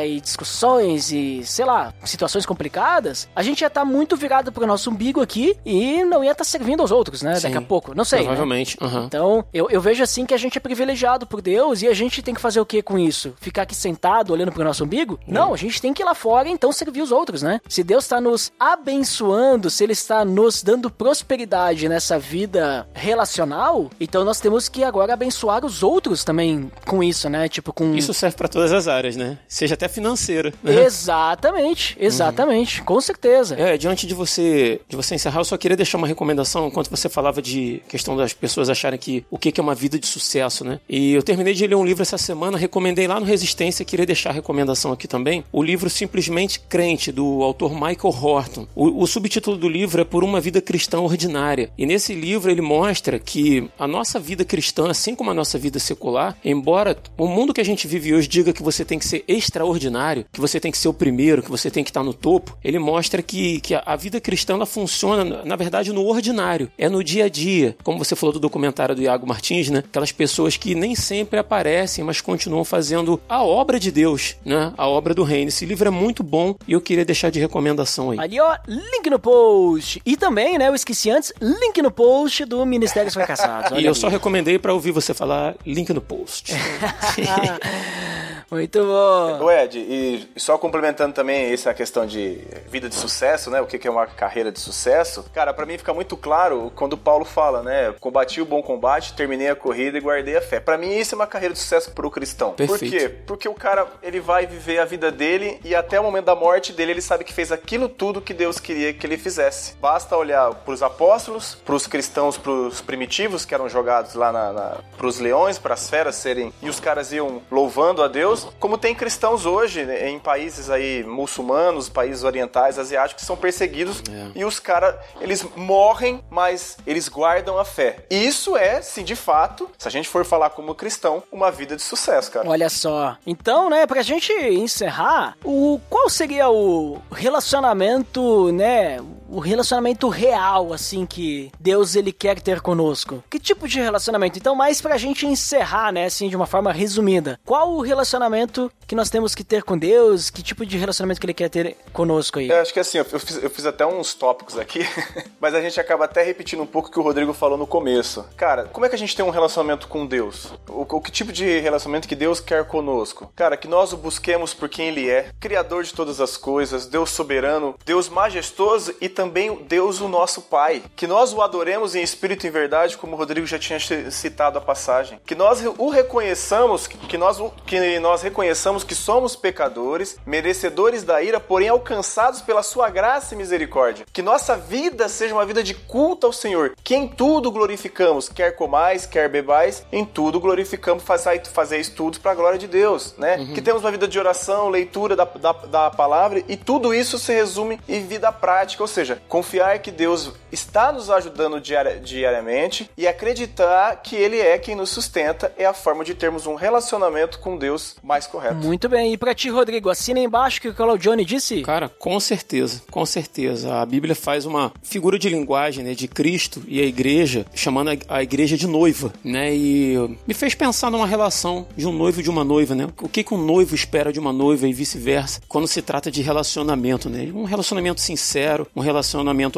e discussões e, sei lá, situações complicadas, a gente ia estar muito virado pro nosso umbigo aqui e não ia estar servindo aos outros, né? Daqui a Sim. pouco. Não sei. né? Provavelmente. Aham. Então, eu, eu vejo assim que a gente é privilegiado por Deus e a gente tem que fazer o que com isso? Ficar aqui sentado olhando pro nosso umbigo? Não, a gente tem que ir lá fora então servir os outros, né? Se Deus está nos abençoando, se Ele está nos dando prosperidade nessa vida relacional, então nós temos que agora abençoar os outros também com isso, né? Tipo, com. Isso serve pra todas as áreas, né? Seja até financeira. né? Exatamente, exatamente, com certeza. É, diante de você, de você encerrar, eu só queria deixar uma recomendação enquanto você falava de questão das pessoas acharem que o que que é uma vida de sucesso, né? E eu terminei de ler um livro essa semana, recomendei lá no Resistência, queria deixar a recomendação aqui também. O livro Simplesmente Crente, do autor Michael Horton. O, o subtítulo do livro é Por uma Vida Cristã Ordinária. E nesse livro ele mostra que a nossa vida cristã, assim como a nossa vida secular, embora o mundo que a gente vive hoje diga que você tem que ser extraordinário, que você tem que ser o primeiro, que você tem que estar no topo, ele mostra que, que a, vida cristã ela funciona, na verdade, no ordinário. É no dia a dia. Como você falou do documentário do Iago Martins, né? Aquelas pessoas que nem sempre aparecem, mas continuam fazendo a obra de Deus, né? A obra do reino. Esse livro é muito bom e eu queria deixar de recomendação aí. Ali, ó, link no post. E também, né, eu esqueci antes, link no post do Ministérios Fracassados. E eu ali. só recomendei pra ouvir você falar link no post. Muito bom. Ô Ed, e só complementando também essa questão de vida de sucesso, né? O que é uma carreira de sucesso? Cara, pra mim fica muito claro quando Paulo fala, né? Combati o bom combate, terminei a corrida e guardei a fé. Pra mim isso é uma carreira de sucesso pro cristão. Por Perfeito. quê? Porque o cara, ele vai viver a vida dele e até o momento da morte dele, ele sabe que fez aquilo tudo que Deus queria que ele fizesse. Basta olhar pros apóstolos, pros cristãos, pros primitivos que eram jogados lá na, na pros leões, pras feras serem e os caras iam louvando a Deus, como tem cristãos hoje né, em países aí muçulmanos, países orientais, asiáticos que são perseguidos É. e os caras, eles morrem, mas eles guardam a fé. E isso é, sim, de fato, se a gente for falar como cristão, uma vida de sucesso, cara. Olha só. Então, né, pra gente encerrar, o qual seria o relacionamento, né, o relacionamento real, assim, que Deus ele quer ter conosco? Que tipo de relacionamento? Então, mais pra gente encerrar, né, assim, de uma forma resumida. Qual o relacionamento que nós temos que ter com Deus? Que tipo de relacionamento que ele quer ter conosco aí? Eu acho que assim, eu fiz, eu fiz até uns tópicos aqui, mas a gente acaba até repetindo um pouco o que o Rodrigo falou no começo. Cara, como é que a gente tem um relacionamento com Deus? O, o que tipo de relacionamento que Deus quer conosco? Cara, que nós o busquemos por quem Ele é, Criador de todas as coisas, Deus soberano, Deus majestoso e também também Deus o nosso Pai, que nós o adoremos em espírito e em verdade, como o Rodrigo já tinha citado a passagem, que nós o reconheçamos, que nós, que nós reconheçamos que somos pecadores, merecedores da ira, porém alcançados pela sua graça e misericórdia, que nossa vida seja uma vida de culto ao Senhor, que em tudo glorificamos, quer comais, quer bebais, em tudo glorificamos fazer, fazer estudos para a glória de Deus, né? Uhum. Que temos uma vida de oração, leitura da, da, da palavra e tudo isso se resume em vida prática, ou seja, confiar que Deus está nos ajudando diari diariamente e acreditar que Ele é quem nos sustenta é a forma de termos um relacionamento com Deus mais correto. Muito bem. E para ti, Rodrigo, assina embaixo que o Claudione disse? Cara, com certeza, com certeza. A Bíblia faz uma figura de linguagem, né, de Cristo e a igreja, chamando a igreja de noiva, né? E me fez pensar numa relação de um noivo e de uma noiva, né? O que, que um noivo espera de uma noiva e vice-versa quando se trata de relacionamento, né? Um relacionamento sincero, um relacionamento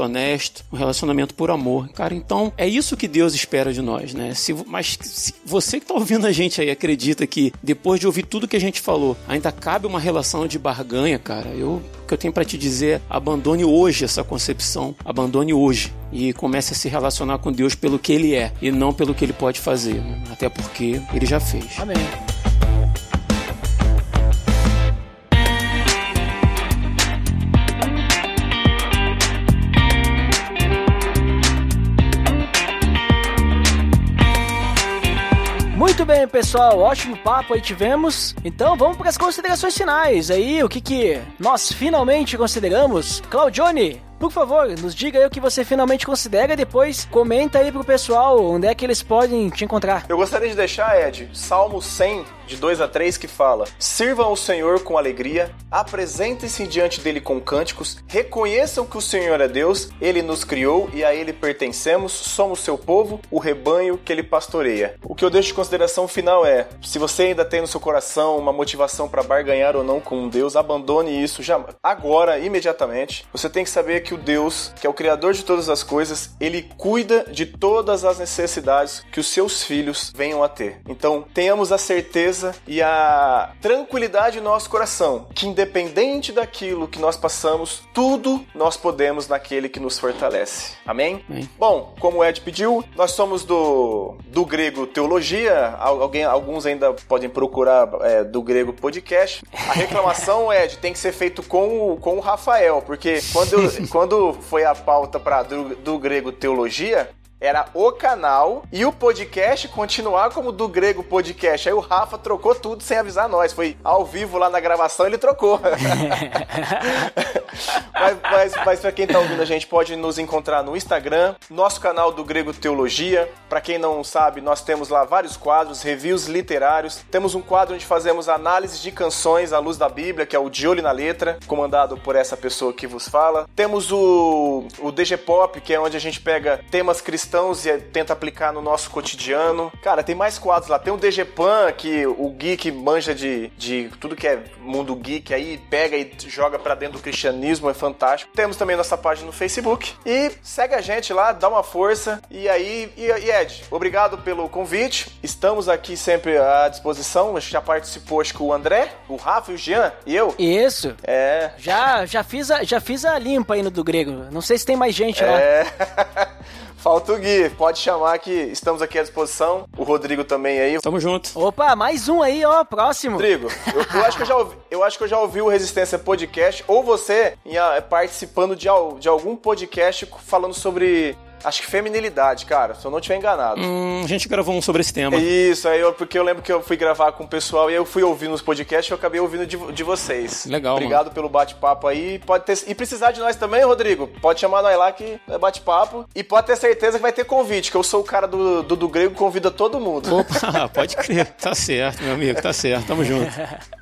honesto, um relacionamento por amor. Cara, então é isso que Deus espera de nós, né? Se, mas se você que tá ouvindo a gente aí acredita que depois de ouvir tudo que a gente falou, ainda cabe uma relação de barganha, cara, eu o que eu tenho para te dizer, abandone hoje essa concepção, abandone hoje e comece a se relacionar com Deus pelo que ele é e não pelo que ele pode fazer, né? até porque ele já fez. Amém. Muito bem, pessoal, ótimo papo aí tivemos. Então vamos para as considerações finais. Aí, o que que nós finalmente consideramos? Claudione, por favor, nos diga aí o que você finalmente considera e depois comenta aí pro pessoal onde é que eles podem te encontrar. Eu gostaria de deixar, Ed, Salmo 100, de 2 a 3, que fala: Sirvam o Senhor com alegria, apresentem-se diante dele com cânticos, reconheçam que o Senhor é Deus, ele nos criou e a ele pertencemos, somos seu povo, o rebanho que ele pastoreia. O que eu deixo de consideração final é: se você ainda tem no seu coração uma motivação para barganhar ou não com Deus, abandone isso já agora, imediatamente. Você tem que saber que o Deus, que é o Criador de todas as coisas, ele cuida de todas as necessidades que os seus filhos venham a ter. Então, tenhamos a certeza e a tranquilidade no nosso coração que, independente daquilo que nós passamos, tudo nós podemos naquele que nos fortalece. Amém? Amém. Bom, como o Ed pediu, nós somos do, do grego teologia. Alguém, alguns ainda podem procurar é, do grego podcast. A reclamação, Ed, tem que ser feito com o, com o Rafael, porque quando eu, quando foi a pauta para do, do grego teologia, era o canal e o podcast continuar como do grego podcast. Aí o Rafa trocou tudo sem avisar nós. Foi ao vivo lá na gravação, ele trocou. mas, mas, mas para quem tá ouvindo a gente, pode nos encontrar no Instagram, nosso canal do Grego Teologia. Para quem não sabe, nós temos lá vários quadros, reviews literários. Temos um quadro onde fazemos análise de canções à luz da Bíblia, que é o De Olho na Letra, comandado por essa pessoa que vos fala. Temos o, o DG Pop, que é onde a gente pega temas cristãos cristãos e tenta aplicar no nosso cotidiano. Cara, tem mais quadros lá. Tem o DG Pan, que o geek manja de, de tudo que é mundo geek, aí pega e joga para dentro do cristianismo, é fantástico. Temos também nossa página no Facebook. E segue a gente lá, dá uma força. E aí, e, e Ed, obrigado pelo convite. Estamos aqui sempre à disposição. A gente já participou, acho que o André, o Rafa o Jean e eu. Isso. É. Já, já, fiz, a, já fiz a limpa aí no do grego. Não sei se tem mais gente é. lá. Falta o Gui, pode chamar que estamos aqui à disposição. O Rodrigo também aí. Tamo junto. Opa, mais um aí, ó, próximo. Rodrigo, eu, eu acho, que eu, já ouvi, eu acho que eu já ouvi o Resistência Podcast, ou você participando de, de algum podcast falando sobre Acho que feminilidade, cara, se eu não tiver enganado. Hum, a gente gravou um sobre esse tema. Isso, aí eu, porque eu lembro que eu fui gravar com o pessoal e eu fui ouvindo os podcasts e eu acabei ouvindo de, de vocês. Legal. Obrigado mano. pelo bate-papo aí. Pode ter, e precisar de nós também, Rodrigo, pode chamar nós lá que é bate-papo. E pode ter certeza que vai ter convite, que eu sou o cara do, do, do grego, convida todo mundo. Opa, pode crer. Tá certo, meu amigo, tá certo. Tamo junto.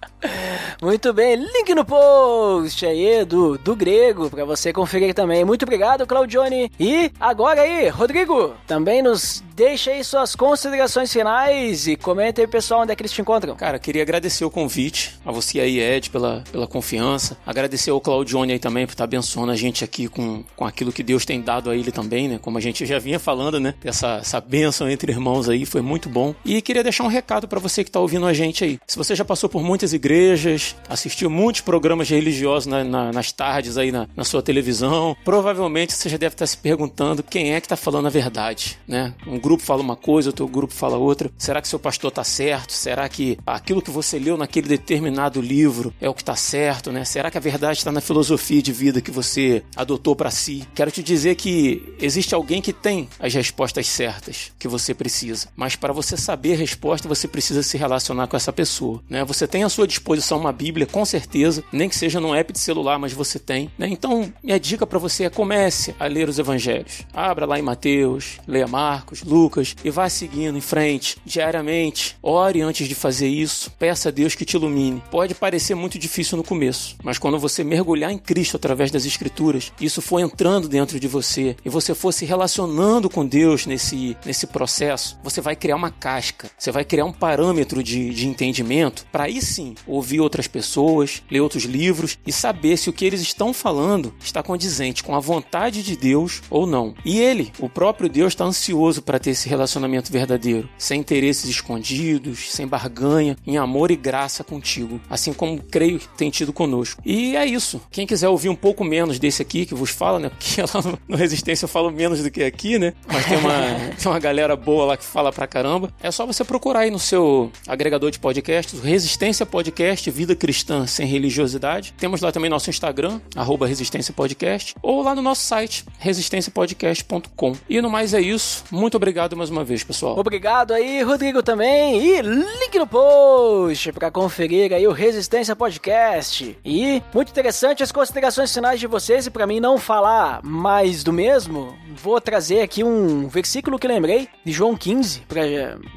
Muito bem, link no post aí do, do grego para você conferir também. Muito obrigado, Claudione. E agora aí, Rodrigo, também nos deixa aí suas considerações finais e comenta aí, pessoal, onde é que eles te encontram. Cara, queria agradecer o convite a você aí, Ed, pela, pela confiança. Agradecer ao Claudione aí também por estar abençoando a gente aqui com, com aquilo que Deus tem dado a ele também, né? Como a gente já vinha falando, né? Essa, essa bênção entre irmãos aí foi muito bom. E queria deixar um recado para você que tá ouvindo a gente aí. Se você já passou por muitas igrejas, novelas, assistiu muitos programas religiosos na, na, nas tardes aí na, na, sua televisão. Provavelmente você já deve estar se perguntando quem é que está falando a verdade, né? Um grupo fala uma coisa, outro grupo fala outra. Será que seu pastor está certo? Será que aquilo que você leu naquele determinado livro é o que está certo, né? Será que a verdade está na filosofia de vida que você adotou para si? Quero te dizer que existe alguém que tem as respostas certas que você precisa, mas para você saber a resposta, você precisa se relacionar com essa pessoa, né? Você tem à sua disposição uma Bíblia, com certeza, nem que seja num app de celular, mas você tem, né? Então, minha dica para você é comece a ler os evangelhos. Abra lá em Mateus, leia Marcos, Lucas e vá seguindo em frente diariamente. Ore antes de fazer isso, peça a Deus que te ilumine. Pode parecer muito difícil no começo, mas quando você mergulhar em Cristo através das escrituras, isso for entrando dentro de você e você for se relacionando com Deus nesse nesse processo, você vai criar uma casca, você vai criar um parâmetro de, de entendimento para aí sim ouvir outras pessoas, ler outros livros e saber se o que eles estão falando está condizente com a vontade de Deus ou não. E ele, o próprio Deus, está ansioso para ter esse relacionamento verdadeiro, sem interesses escondidos, sem barganha, em amor e graça contigo, assim como creio que tem tido conosco. E é isso. Quem quiser ouvir um pouco menos desse aqui que vos fala, né? Porque lá no Resistência eu falo menos do que aqui, né? Mas tem uma, tem uma galera boa lá que fala pra caramba. É só você procurar aí no seu agregador de podcasts, Resistência Podcast, Vida Cristã Sem Religiosidade. Temos lá também nosso Instagram, arroba Resistência Podcast, ou lá no nosso site, resistenciapodcast.com. E no mais é isso. Muito obrigado mais uma vez, pessoal. Obrigado aí, Rodrigo também. E link no post para conferir aí o Resistência Podcast. E muito interessante as considerações finais de vocês. E para mim não falar mais do mesmo, vou trazer aqui um versículo que lembrei de João 15 para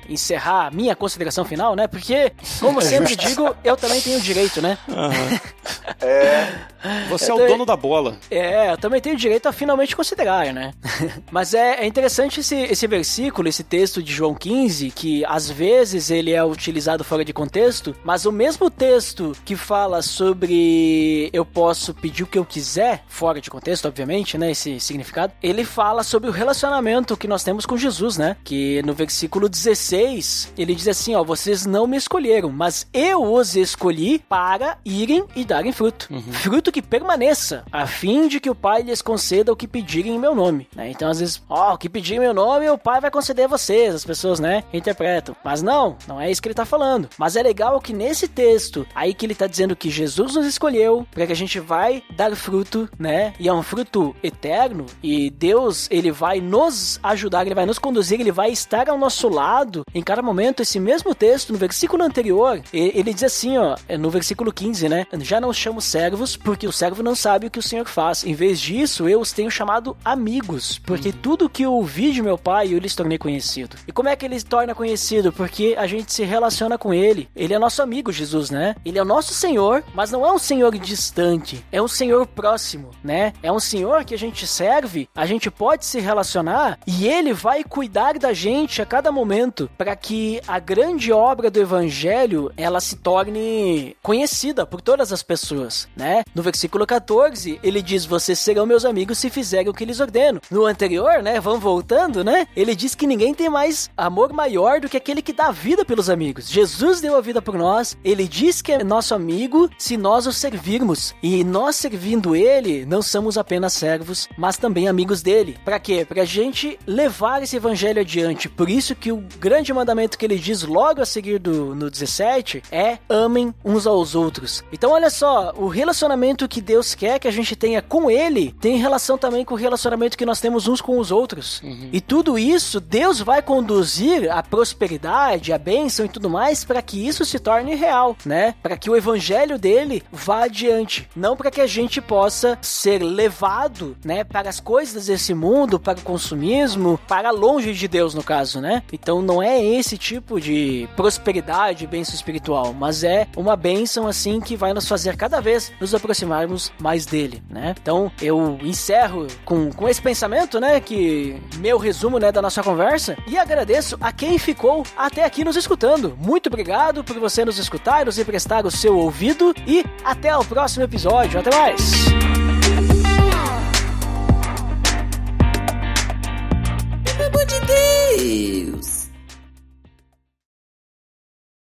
encerrar minha consideração final, né? Porque, como sempre digo, eu também tenho direito, né? Uhum. é. Você eu é o dono da bola. É, eu também tenho direito a finalmente considerar, né? Mas é, é interessante esse, esse versículo, esse texto de João 15, que às vezes ele é utilizado fora de contexto, mas o mesmo texto que fala sobre eu posso pedir o que eu quiser, fora de contexto, obviamente, né? Esse significado, ele fala sobre o relacionamento que nós temos com Jesus, né? Que no versículo 16, ele diz assim: ó, vocês não me escolheram, mas eu os escolhi para irem e darem fruto. Uhum. Fruto que permaneça, a fim de que o Pai lhes conceda o que pedirem em meu nome. Né? Então, às vezes, ó, o que pedirem em meu nome, o Pai vai conceder a vocês. As pessoas, né, interpretam. Mas não, não é isso que ele tá falando. Mas é legal que nesse texto, aí que ele tá dizendo que Jesus nos escolheu para que a gente vai dar fruto, né? E é um fruto eterno. E Deus, ele vai nos ajudar, ele vai nos conduzir, ele vai estar ao nosso lado em cada momento. Esse mesmo texto, no versículo anterior, ele diz assim, ó, no versículo 15, né? Já não chamo servos, porque o servo não sabe o que o Senhor faz. Em vez disso, eu os tenho chamado amigos, porque uhum. tudo que eu ouvi de meu pai, eu lhes tornei conhecido. E como é que ele se torna conhecido? Porque a gente se relaciona com ele. Ele é nosso amigo, Jesus, né? Ele é o nosso Senhor, mas não é um Senhor distante, é um Senhor próximo, né? É um Senhor que a gente serve, a gente pode se relacionar e ele vai cuidar da gente a cada momento para que a grande obra do evangelho ela se torne conhecida por todas as pessoas, né? No versículo 14, ele diz: "Vocês serão meus amigos se fizerem o que lhes ordeno". No anterior, né, vamos voltando, né? Ele diz que ninguém tem mais amor maior do que aquele que dá vida pelos amigos. Jesus deu a vida por nós, ele diz que é nosso amigo se nós o servirmos. E nós servindo ele, não somos apenas servos, mas também amigos dele. Para quê? Pra gente levar esse evangelho adiante. Por isso que o grande mandamento que ele diz logo a seguir do no 17 é amem uns aos outros. Então olha só, o relacionamento que Deus quer que a gente tenha com ele tem relação também com o relacionamento que nós temos uns com os outros. Uhum. E tudo isso Deus vai conduzir a prosperidade, a bênção e tudo mais para que isso se torne real, né? Para que o evangelho dele vá adiante, não para que a gente possa ser levado, né, para as coisas desse mundo, para o consumismo, para longe de Deus no caso, né? Então não é esse tipo de prosperidade, bênção espiritual, mas é uma bênção assim que vai nos fazer cada vez nos aproximarmos mais dele, né? Então eu encerro com, com esse pensamento, né, que meu resumo, né, da nossa conversa e agradeço a quem ficou até aqui nos escutando. Muito obrigado por você nos escutar, nos emprestar o seu ouvido e até o próximo episódio. Até mais! Pelo amor de Deus!